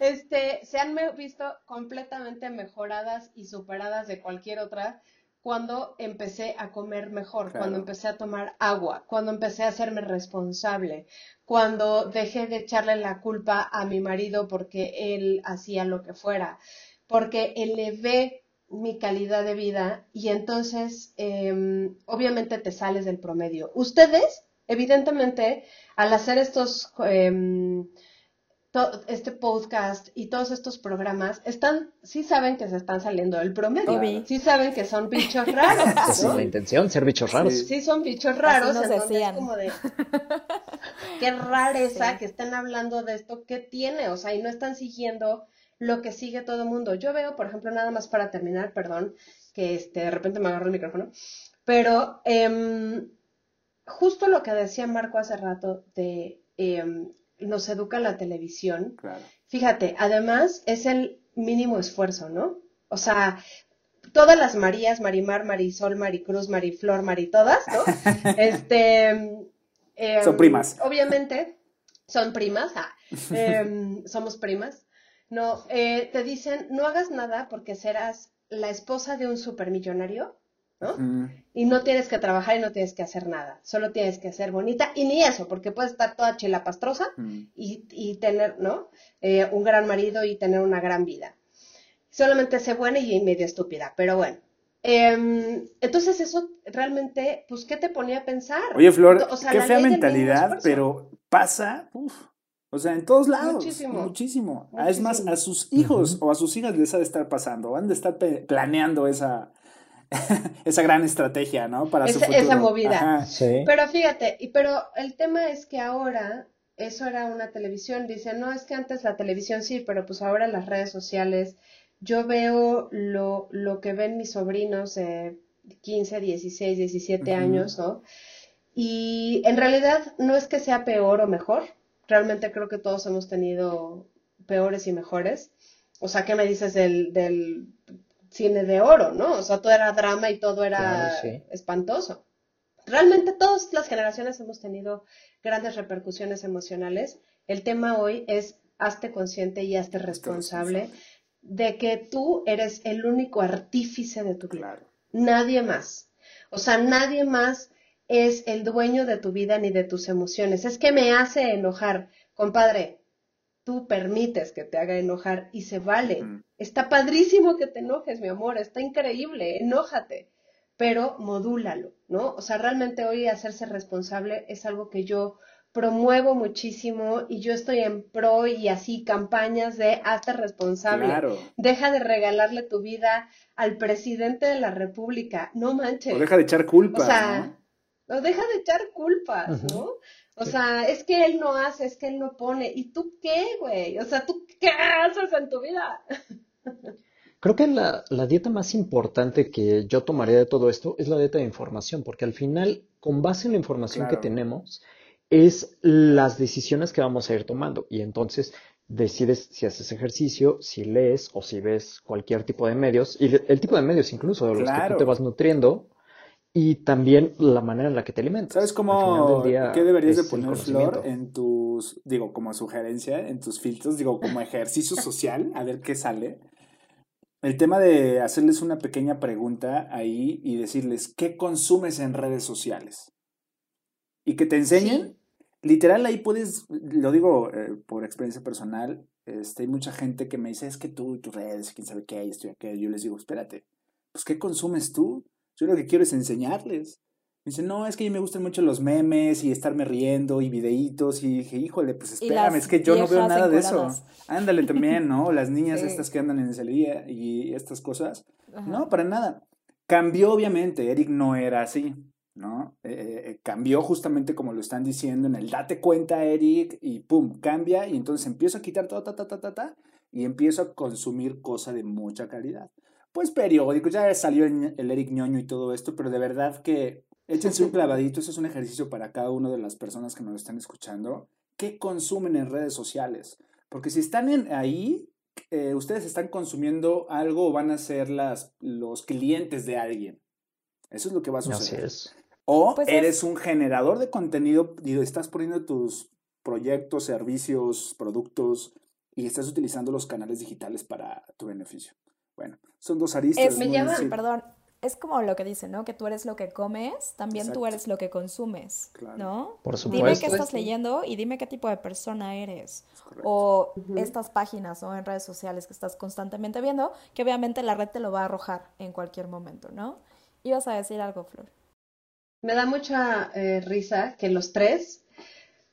este, se han visto completamente mejoradas y superadas de cualquier otra cuando empecé a comer mejor, cuando empecé a tomar agua, cuando empecé a hacerme responsable, cuando dejé de echarle la culpa a mi marido porque él hacía lo que fuera, porque elevé mi calidad de vida y entonces em, obviamente te sales del promedio. Ustedes, evidentemente, al hacer estos... Em, este podcast y todos estos programas están, sí saben que se están saliendo del promedio, sí saben que son bichos <laughs> raros. Esa es la intención, ser bichos raros. Sí, son bichos raros, entonces es como de <laughs> qué rareza que estén hablando de esto, qué tiene, o sea, y no están siguiendo lo que sigue todo el mundo. Yo veo, por ejemplo, nada más para terminar, perdón, que este, de repente me agarro el micrófono, pero em, justo lo que decía Marco hace rato de em, nos educa la televisión. Claro. Fíjate, además es el mínimo esfuerzo, ¿no? O sea, todas las Marías, Marimar, Marisol, Maricruz, Mariflor, Maritodas, ¿no? <laughs> Este, em, Son primas. Obviamente, son primas, ah, <laughs> em, somos primas. No, eh, te dicen, no hagas nada porque serás la esposa de un supermillonario, ¿no? Mm, Y no tienes que trabajar y no tienes que hacer nada, solo tienes que ser bonita y ni eso, porque puedes estar toda chilapastrosa mm. y, y tener, ¿no? Eh, un gran marido y tener una gran vida. Solamente sé buena y medio estúpida, pero bueno. Em, entonces eso realmente, pues, ¿qué te ponía a pensar? Oye, Flor, O sea, qué fea mentalidad, pero pasa, uf, o sea, en todos lados. Muchísimo. Muchísimo. Es más, a sus hijos o a sus hijas les ha de estar pasando, van de estar planeando esa, <laughs> esa gran estrategia, ¿no? Para su Esa- futuro. esa movida. Ajá. Sí. Pero fíjate, y- pero el tema es que ahora eso era una televisión. Dicen, no, es que antes la televisión sí, pero pues ahora las redes sociales. Yo veo lo, lo que ven mis sobrinos de 15, 16, 17 Ujú. años, ¿no? Y en realidad no es que sea peor o mejor. Realmente creo que todos hemos tenido peores y mejores. O sea, ¿qué me dices del, del cine de oro, no? O sea, todo era drama y todo era Claro, sí. espantoso. Realmente todas las generaciones hemos tenido grandes repercusiones emocionales. El tema hoy es hazte consciente y hazte responsable de que tú eres el único artífice de tu vida. Claro. Nadie más. O sea, nadie más es el dueño de tu vida ni de tus emociones. Es que me hace enojar. Compadre, tú permites que te haga enojar y se vale. Está padrísimo que te enojes, mi amor, está increíble, enójate, pero modúlalo, ¿no? O sea, realmente hoy hacerse responsable es algo que yo promuevo muchísimo y yo estoy en pro y así campañas de hazte responsable. Claro. Deja de regalarle tu vida al presidente de la República, no manches. O deja de echar culpas, O sea, no deja de echar culpas. ¿no? O sea, es que él no hace, es que él no pone. ¿Y tú qué, güey? O sea, ¿tú qué haces en tu vida? Creo que la, la dieta más importante que yo tomaría de todo esto es la dieta de información, porque al final, con base en la información que tenemos, es las decisiones que vamos a ir tomando. Y entonces decides si haces ejercicio, si lees o si ves cualquier tipo de medios, y el tipo de medios incluso de los que tú te vas nutriendo, y también la manera en la que te alimentas. ¿Sabes cómo, día qué deberías de poner, Flor, en tus, digo, como sugerencia, en tus filtros, digo, como ejercicio <laughs> social, a ver qué sale? El tema de hacerles una pequeña pregunta ahí y decirles, ¿qué consumes en redes sociales? Y que te enseñen. Literal, ahí puedes, lo digo eh, por experiencia personal, este, hay mucha gente que me dice, es que tú y tus redes, quién sabe qué hay, esto y aquello. Yo les digo, espérate, pues ¿qué consumes tú? Yo lo que quiero es enseñarles. Me dicen, no, es que a mí me gustan mucho los memes y estarme riendo y videitos. Y dije, híjole, pues espérame, es que yo no veo nada de eso. Ándale también, ¿no? Las niñas Sí. estas que andan en el día y estas cosas. Ajá. No, para nada. Cambió, obviamente. Eric no era así, ¿no? Eh, eh, cambió justamente como lo están diciendo en el date cuenta, Eric, y pum, cambia. Y entonces empiezo a quitar todo, ta, ta, ta, ta, ta, y empiezo a consumir cosa de mucha calidad. Pues periódicos, ya salió el, el Eric ñoño y todo esto, pero de verdad que échense un <laughs> clavadito. Eso es un ejercicio para cada una de las personas que nos están escuchando. ¿Qué consumen en redes sociales? Porque si están en, ahí, eh, ustedes están consumiendo algo o van a ser las, los clientes de alguien. Eso es lo que va a Así suceder. es. O Pues eres es- un generador de contenido y estás poniendo tus proyectos, servicios, productos y estás utilizando los canales digitales para tu beneficio. Bueno, son dos aristas. Es, Me muy llama- sí, sí, perdón, es como lo que dicen, ¿no? Que tú eres lo que comes, también tú eres lo que consumes, Claro. ¿no? Por Dime supuesto. qué estás leyendo y dime qué tipo de persona eres. O estas páginas o en redes sociales que estás constantemente viendo, que obviamente la red te lo va a arrojar en cualquier momento, ¿no? Ibas a decir algo, Flor. Me da mucha eh, risa que los tres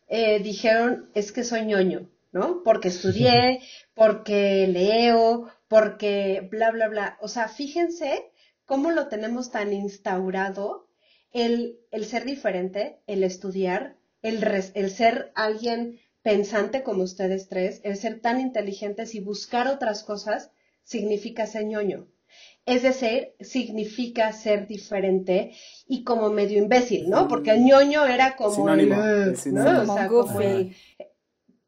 eh, dijeron, es que soy ñoño, ¿no? Porque estudié, <laughs> porque leo, porque bla, bla, bla. O sea, fíjense cómo lo tenemos tan instaurado el, el ser diferente, el estudiar, el, res- el ser alguien pensante como ustedes tres, el ser tan inteligentes y buscar otras cosas significa ser ñoño. Es decir, significa ser diferente y como medio imbécil, ¿no? Porque el ñoño era como Sinónimo, el, el sinónimo. ¿no? O sea, Como el,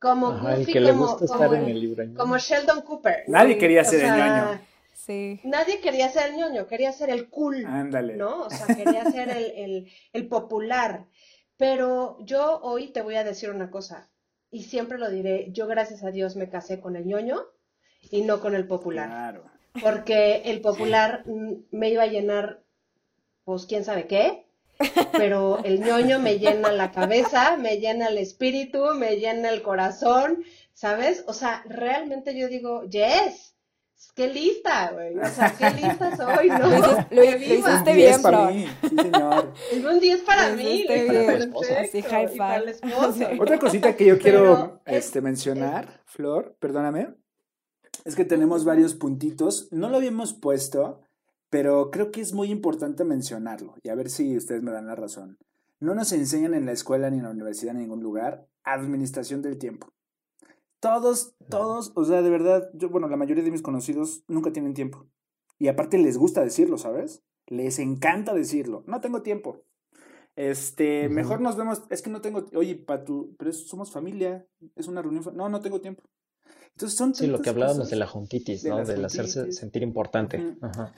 como Ajá, el goofy, que le como, como en el- el libro. como Sheldon Cooper. ¿no? Nadie quería O ser el sea, ñoño. Sí. Nadie quería ser el ñoño, quería ser el cool. Ándale. ¿no? O sea, quería ser el, el- el popular. Pero yo hoy te voy a decir una cosa, y siempre lo diré, yo gracias a Dios me casé con el ñoño y no con el popular, Claro. porque el popular mm, me iba a llenar, pues quién sabe qué, pero el ñoño me llena la cabeza, me llena el espíritu, me llena el corazón, ¿sabes? O sea, realmente yo digo, yes, qué lista, güey, o sea, qué lista soy, ¿no? Lo hici- lo- ¡Que lo hiciste bien, 10 para mí, sí señor. Es un 10 para mí, high y para el five. Otra cosita que yo quiero es- este, mencionar, Flor, perdóname, es que tenemos varios puntitos. No lo habíamos puesto, pero creo que es muy importante mencionarlo y a ver si ustedes me dan la razón. No nos enseñan en la escuela ni en la universidad ni en ningún lugar administración del tiempo. Todos, todos, o sea, de verdad, yo, bueno, la mayoría de mis conocidos nunca tienen tiempo. Y aparte les gusta decirlo, ¿sabes? Les encanta decirlo. No tengo tiempo. Este, mejor nos vemos. Es que no tengo. Oye, pa tu, pero es- somos familia. Es una reunión. No, no tengo tiempo. Entonces son Sí, lo que hablábamos cosas. de la juntitis, de ¿no? Del hacerse sentir importante. Ajá.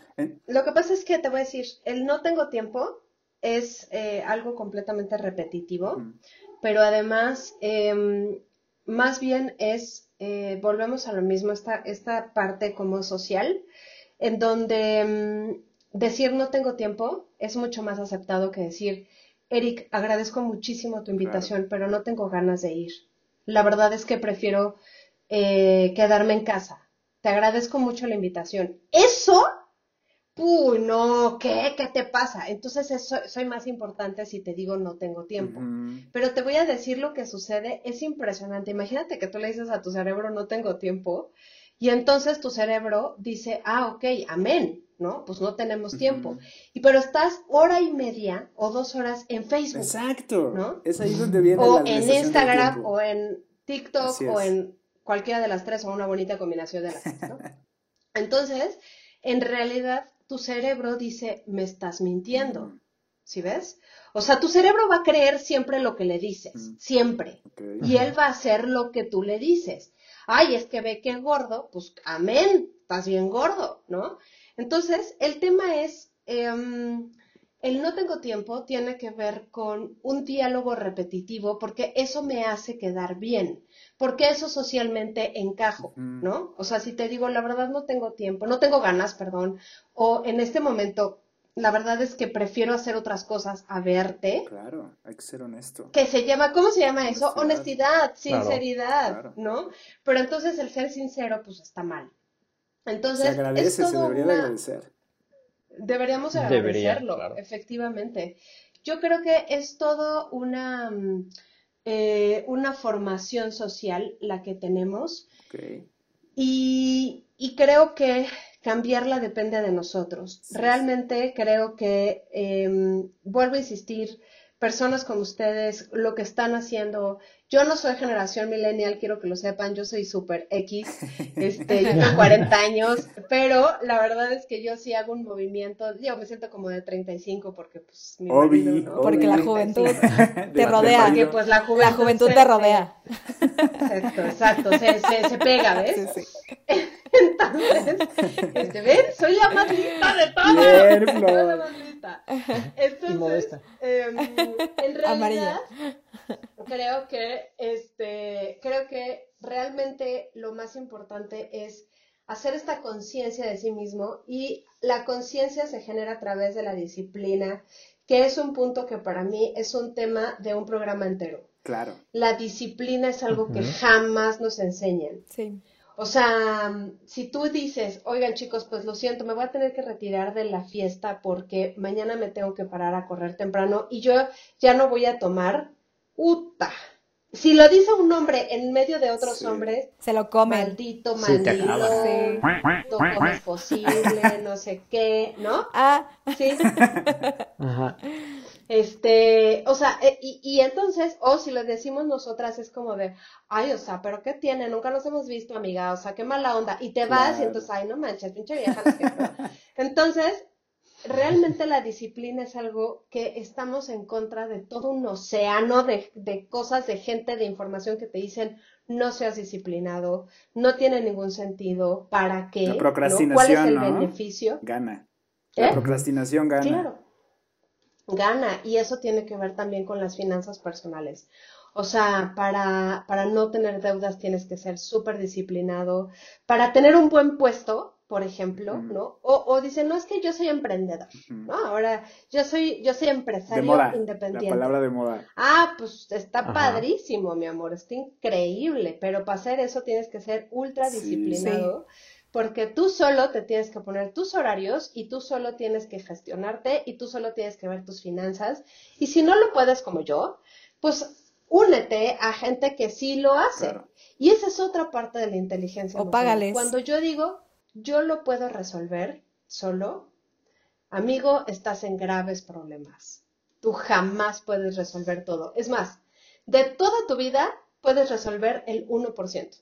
Lo que pasa es que te voy a decir, el no tengo tiempo es eh, algo completamente repetitivo, pero además, em, más bien es, eh, volvemos a lo mismo, esta, esta parte como social, en donde em, decir no tengo tiempo es mucho más aceptado que decir, Eric, agradezco muchísimo tu invitación, pero no tengo ganas de ir. La verdad es que prefiero eh, quedarme en casa. Te agradezco mucho la invitación. Eso Uy, no, ¿qué? ¿Qué te pasa? Entonces eso- soy más importante si te digo no tengo tiempo. Pero te voy a decir lo que sucede, es impresionante. Imagínate que tú le dices a tu cerebro no tengo tiempo y entonces tu cerebro dice, ah, ok, amén, ¿no? Pues no tenemos tiempo. Y pero estás hora y media o dos horas en Facebook Exacto. ¿No? Es ahí donde viene o la en Instagram o en TikTok o en cualquiera de las tres o una bonita combinación de las tres, ¿no? <laughs> Entonces, en realidad, tu cerebro dice, me estás mintiendo. ¿sí ves? O sea, tu cerebro va a creer siempre lo que le dices, siempre. Y él va a hacer lo que tú le dices. Ay, es que ve que es gordo, pues amén, estás bien gordo, ¿no? Entonces, el tema es, em, el no tengo tiempo tiene que ver con un diálogo repetitivo porque eso me hace quedar bien, porque eso socialmente encajo. ¿no? O sea, si te digo, la verdad no tengo tiempo, no tengo ganas, perdón, o en este momento, la verdad es que prefiero hacer otras cosas a verte, Claro, hay que ser honesto. que se llama, ¿cómo se llama eso? Honestidad. Claro, sinceridad, claro. ¿no? Pero entonces el ser sincero, pues está mal. Entonces, Se es agradece, se todo debería de una- agradecer. Deberíamos Debería, agradecerlo, claro. efectivamente. Yo creo que es todo una, mm, eh, una formación social la que tenemos. Y, y creo que cambiarla depende de nosotros. Sí, Realmente creo que, em, vuelvo a insistir, personas como ustedes, lo que están haciendo, yo no soy generación millennial, quiero que lo sepan, yo soy super X, <laughs> este, yo tengo 40 años, pero la verdad es que yo sí hago un movimiento, yo me siento como de 35 porque pues mi Obi, marido, ¿no? Porque la juventud <laughs> 35. te rodea. Porque pues la juventud, La juventud se- te rodea. Exacto, exacto, se, se, se pega, ¿ves? Sí, sí. <laughs> Entonces, este, ¿ven? Soy la más lista de todas. Bien, Soy Flor. la más lista. Entonces, modesta. em, en Amarilla. realidad, creo que, este, creo que realmente lo más importante es hacer esta conciencia de sí mismo y la conciencia se genera a través de la disciplina, que es un punto que para mí es un tema de un programa entero. Claro. La disciplina es algo que jamás nos enseñan. Sí. O sea, si tú dices, oigan chicos, pues lo siento, me voy a tener que retirar de la fiesta porque mañana me tengo que parar a correr temprano y yo ya no voy a tomar, ¡uta! Si lo dice un hombre en medio de otros Sí. hombres, Se lo comen. maldito Sí, mandilón, acaba. no cómo es posible, no sé qué, ¿no? Ah, Sí, Ajá. Este, o sea, eh, y, y entonces, o si lo decimos nosotras, es como de, ay, o sea, pero ¿qué tiene? Nunca nos hemos visto, amiga, o sea, qué mala onda. Y te vas y entonces, ay, no manches, pinche vieja. no sé qué". Entonces, realmente la disciplina es algo que estamos en contra de todo un océano de, de cosas, de gente, de información que te dicen no seas disciplinado, no tiene ningún sentido, ¿para qué? La ¿No? procrastinación, ¿Cuál es el ¿no? beneficio? Gana. ¿Eh? La procrastinación gana. Claro, gana y eso tiene que ver también con las finanzas personales. O sea, para, para no tener deudas tienes que ser súper disciplinado. Para tener un buen puesto, por ejemplo. ¿no? O, o dicen, no, es que yo soy emprendedor. ¿no? Ahora, yo soy, yo soy De empresario moda. La independiente. palabra de moda. Ah, pues está Ajá. padrísimo, mi amor, está increíble, pero para hacer eso tienes que ser ultra Sí. disciplinado, porque tú solo te tienes que poner tus horarios y tú solo tienes que gestionarte y tú solo tienes que ver tus finanzas. Y si no lo puedes como yo, pues únete a gente que sí lo hace. Claro. Y esa es otra parte de la inteligencia O emocional. págales. Cuando yo digo, yo lo puedo resolver solo, amigo, estás en graves problemas. Tú jamás puedes resolver todo. Es más, de toda tu vida puedes resolver el 1%.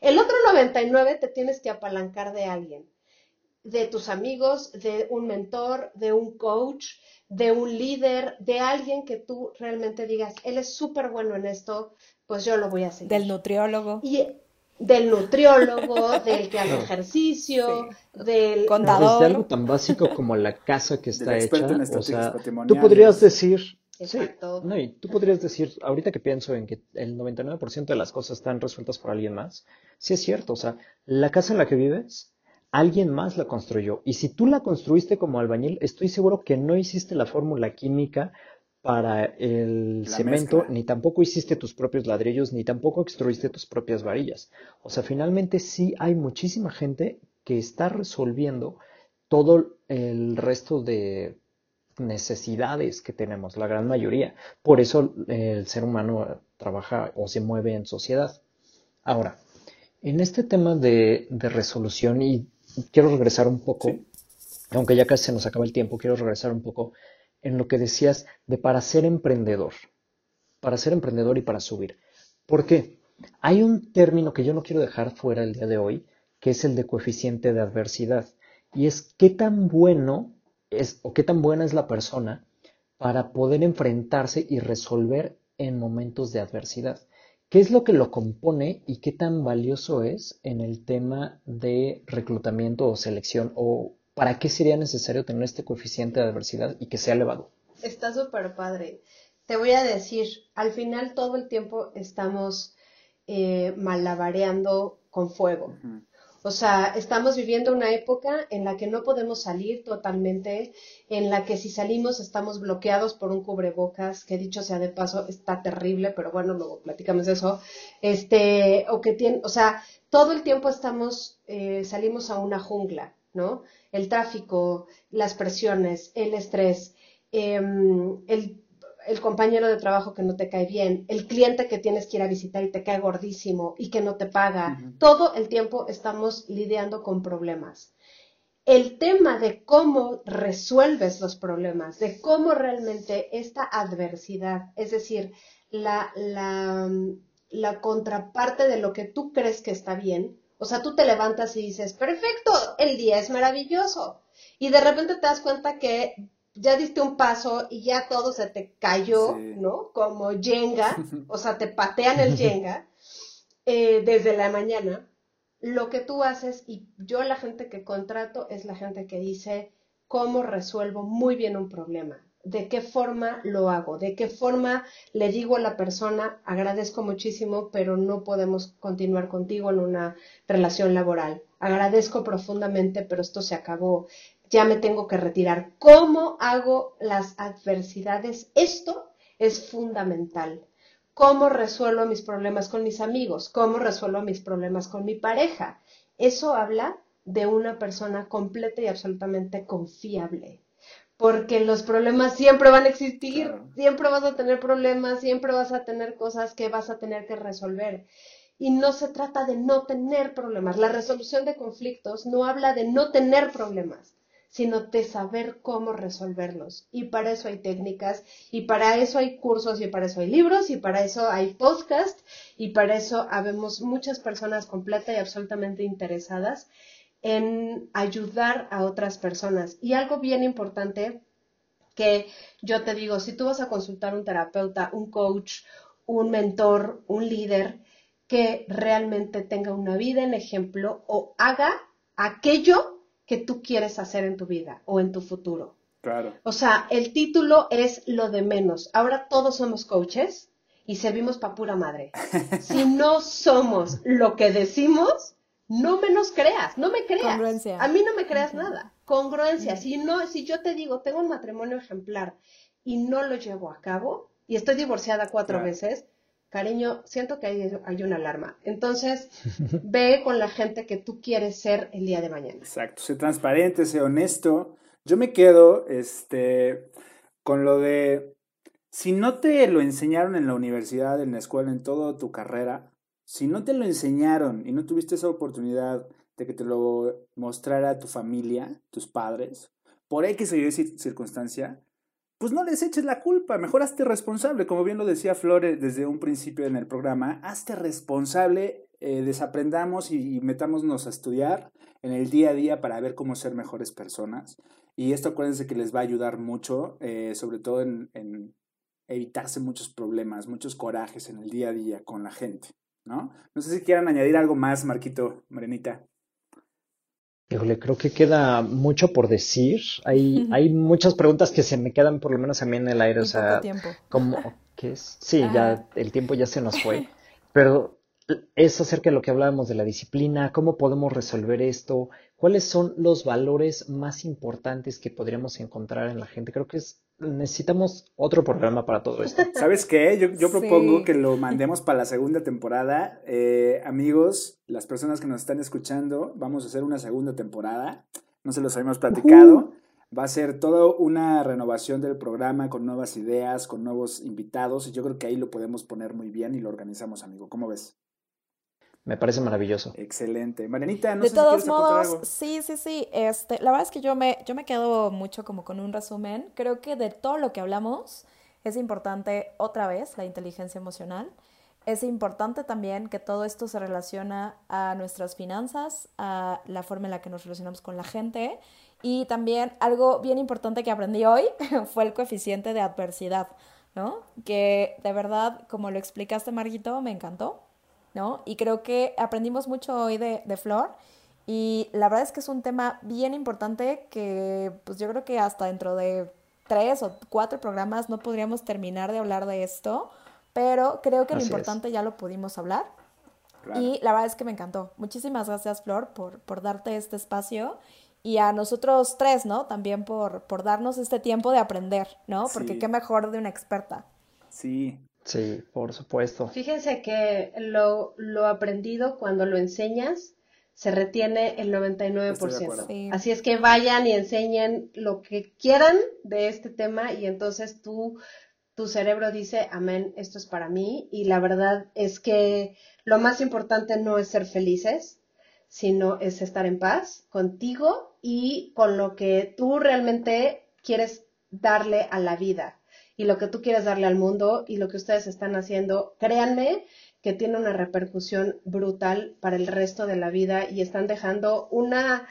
El otro 99 te tienes que apalancar de alguien, de tus amigos, de un mentor, de un coach, de un líder, de alguien que tú realmente digas, él es súper bueno en esto, pues yo lo voy a seguir. Del nutriólogo. Y del nutriólogo, <laughs> del que hace ejercicio, del... Con- Desde Contador. algo tan básico como la casa que está hecha, en o sea, tú podrías decir, sí, Exacto. no, y tú podrías decir, ahorita que pienso en que el 99% de las cosas están resueltas por alguien más, sí es cierto, o sea, la casa en la que vives, alguien más la construyó, y si tú la construiste como albañil, estoy seguro que no hiciste la fórmula química para el La cemento, mezcla. ni tampoco hiciste tus propios ladrillos, ni tampoco extruiste tus propias varillas. O sea, finalmente sí hay muchísima gente que está resolviendo todo el resto de necesidades que tenemos, la gran mayoría. Por eso el ser humano trabaja o se mueve en sociedad. Ahora, en este tema de, de resolución, y quiero regresar un poco, Sí. aunque ya casi se nos acaba el tiempo, quiero regresar un poco en lo que decías de para ser emprendedor, para ser emprendedor y para subir. ¿Por qué? Hay un término que yo no quiero dejar fuera el día de hoy, que es el de coeficiente de adversidad, y es qué tan bueno es o qué tan buena es la persona para poder enfrentarse y resolver en momentos de adversidad. ¿Qué es lo que lo compone y qué tan valioso es en el tema de reclutamiento o selección o para qué sería necesario tener este coeficiente de adversidad y que sea elevado? Está súper padre. Te voy a decir, al final todo el tiempo estamos eh, malabareando con fuego. O sea, estamos viviendo una época en la que no podemos salir totalmente, en la que si salimos estamos bloqueados por un cubrebocas, que dicho sea de paso, está terrible, pero bueno, luego platicamos de eso. Este, o que tiene, o sea, todo el tiempo estamos, eh, salimos a una jungla, ¿no? El tráfico, las presiones, el estrés, em, el el compañero de trabajo que no te cae bien, el cliente que tienes que ir a visitar y te cae gordísimo y que no te paga. Todo el tiempo estamos lidiando con problemas. El tema de cómo resuelves los problemas, de cómo realmente esta adversidad, es decir, la, la, la contraparte de lo que tú crees que está bien, o sea, tú te levantas y dices, perfecto, el día es maravilloso. Y de repente te das cuenta que ya diste un paso y ya todo se te cayó, Sí. ¿no? Como Jenga, <laughs> o sea, te patean el Jenga eh, desde la mañana. Lo que tú haces, y yo la gente que contrato es la gente que dice cómo resuelvo muy bien un problema, de qué forma lo hago, de qué forma le digo a la persona, agradezco muchísimo, pero no podemos continuar contigo en una relación laboral. Agradezco profundamente, pero esto se acabó ya me tengo que retirar. ¿Cómo hago las adversidades? Esto es fundamental. ¿Cómo resuelvo mis problemas con mis amigos? ¿Cómo resuelvo mis problemas con mi pareja? Eso habla de una persona completa y absolutamente confiable. Porque los problemas siempre van a existir, Claro. siempre vas a tener problemas, siempre vas a tener cosas que vas a tener que resolver. Y no se trata de no tener problemas. La resolución de conflictos no habla de no tener problemas sino de saber cómo resolverlos. Y para eso hay técnicas, y para eso hay cursos, y para eso hay libros, y para eso hay podcast, y para eso habemos muchas personas completas y absolutamente interesadas en ayudar a otras personas. Y algo bien importante que yo te digo, si tú vas a consultar un terapeuta, un coach, un mentor, un líder, que realmente tenga una vida en ejemplo o haga aquello que tú quieres hacer en tu vida o en tu futuro. Claro. O sea, el título es lo de menos. Ahora todos somos coaches y servimos para pura madre. <laughs> si no somos lo que decimos, no me nos creas, no me creas. Congruencia. A mí no me creas nada. Congruencia. Si no, si yo te digo, tengo un matrimonio ejemplar y no lo llevo a cabo y estoy divorciada cuatro Claro. veces, cariño, siento que hay, hay una alarma. Entonces, <laughs> ve con la gente que tú quieres ser el día de mañana. Exacto, sé transparente, sé honesto. Yo me quedo este, con lo de, si no te lo enseñaron en la universidad, en la escuela, en toda tu carrera, si no te lo enseñaron y no tuviste esa oportunidad de que te lo mostrara tu familia, tus padres, por X o Y cir- circunstancia, pues no les eches la culpa, mejor hazte responsable, como bien lo decía Flores desde un principio en el programa, hazte responsable, eh, desaprendamos y, metámonos a estudiar en el día a día para ver cómo ser mejores personas. Y esto acuérdense que les va a ayudar mucho, eh, sobre todo en evitarse muchos problemas, muchos corajes en el día a día con la gente, ¿no? No sé si quieran añadir algo más, Marquito, Morenita. Híjole, creo que queda mucho por decir. Hay, hay muchas preguntas que se me quedan por lo menos a mí en el aire. O sea, tiempo. como, ¿qué es? Sí, Ajá. ya el tiempo ya se nos fue. Pero es acerca de lo que hablábamos de la disciplina, cómo podemos resolver esto, cuáles son los valores más importantes que podríamos encontrar en la gente. Creo que es, necesitamos otro programa para todo esto. <laughs> ¿Sabes qué? Yo, yo propongo Sí. que lo mandemos para la segunda temporada. Eh, amigos, las personas que nos están escuchando, vamos a hacer una segunda temporada. No se los habíamos platicado. Va a ser toda una renovación del programa con nuevas ideas, con nuevos invitados. Y yo creo que ahí lo podemos poner muy bien y lo organizamos, amigo. ¿Cómo ves? Me parece maravilloso. Excelente. Marianita, no de sé si todos aportar modos, algo. sí, sí, sí. Este, la verdad es que yo me, yo me quedo mucho como con un resumen. Creo que de todo lo que hablamos es importante otra vez la inteligencia emocional. Es importante también que todo esto se relaciona a nuestras finanzas, a la forma en la que nos relacionamos con la gente. Y también algo bien importante que aprendí hoy <laughs> fue el coeficiente de adversidad, ¿no? Que de verdad, como lo explicaste, Marguito, me encantó. ¿No? Y creo que aprendimos mucho hoy de, de Flor y la verdad es que es un tema bien importante que pues yo creo que hasta dentro de tres o cuatro programas no podríamos terminar de hablar de esto, pero creo que lo es. importante ya lo pudimos hablar Claro. y la verdad es que me encantó. Muchísimas gracias Flor por, por darte este espacio y a nosotros tres, ¿no? También por, por darnos este tiempo de aprender, ¿no? Porque Sí. qué mejor de una experta. Sí, Sí, por supuesto. Fíjense que lo, lo aprendido cuando lo enseñas se retiene el 99%. Estoy de acuerdo. Sí. Así es que vayan y enseñen lo que quieran de este tema y entonces tú, tu cerebro dice, amén, esto es para mí. Y la verdad es que lo más importante no es ser felices, sino es estar en paz contigo y con lo que tú realmente quieres darle a la vida y lo que tú quieres darle al mundo y lo que ustedes están haciendo, créanme que tiene una repercusión brutal para el resto de la vida y están dejando una,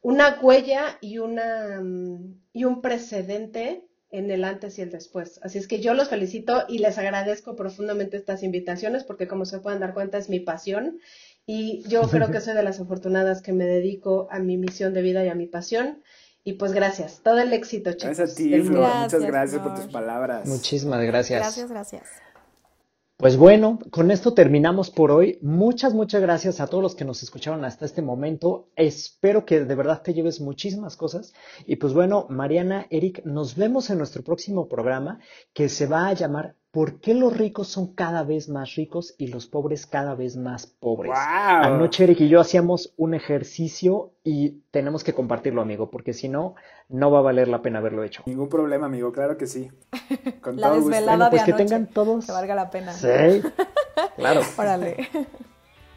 una huella y, una, mm, y un precedente en el antes y el después. Así es que yo los felicito y les agradezco profundamente estas invitaciones porque como se pueden dar cuenta es mi pasión y yo creo que <laughs> soy de las afortunadas que me dedico a mi misión de vida y a mi pasión. Y pues gracias, todo el éxito, chicos. gracias a ti, Flor. mundo. Muchas Gracias, gracias por Flor. tus palabras. Muchísimas gracias. Gracias, gracias. Pues bueno, con esto terminamos por hoy. Muchas, muchas gracias a todos los que nos escucharon hasta este momento. Espero que de verdad te lleves muchísimas cosas. Y pues bueno, Mariana, Eric, nos vemos en nuestro próximo programa que se va a llamar ¿Por qué los ricos son cada vez más ricos y los pobres cada vez más pobres? ¡Guau! Anoche Eric y yo hacíamos un ejercicio y tenemos que compartirlo, amigo, porque si no, no va a valer la pena haberlo hecho. Ningún problema, amigo, claro que sí. <laughs> Con La todo gusto. desvelada Bueno, pues de que anoche. tengan todos. Que valga la pena. Sí, <laughs> claro. Órale.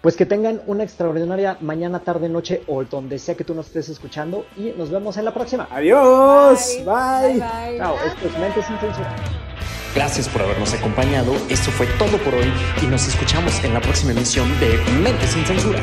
Pues que tengan una extraordinaria mañana, tarde, noche o donde sea que tú nos estés escuchando y nos vemos en la próxima. Adiós. Bye. Bye. Bye. Chao, esto es Mentes sin Censura. Gracias por habernos acompañado. Esto fue todo por hoy y nos escuchamos en la próxima emisión de Mentes sin Censura.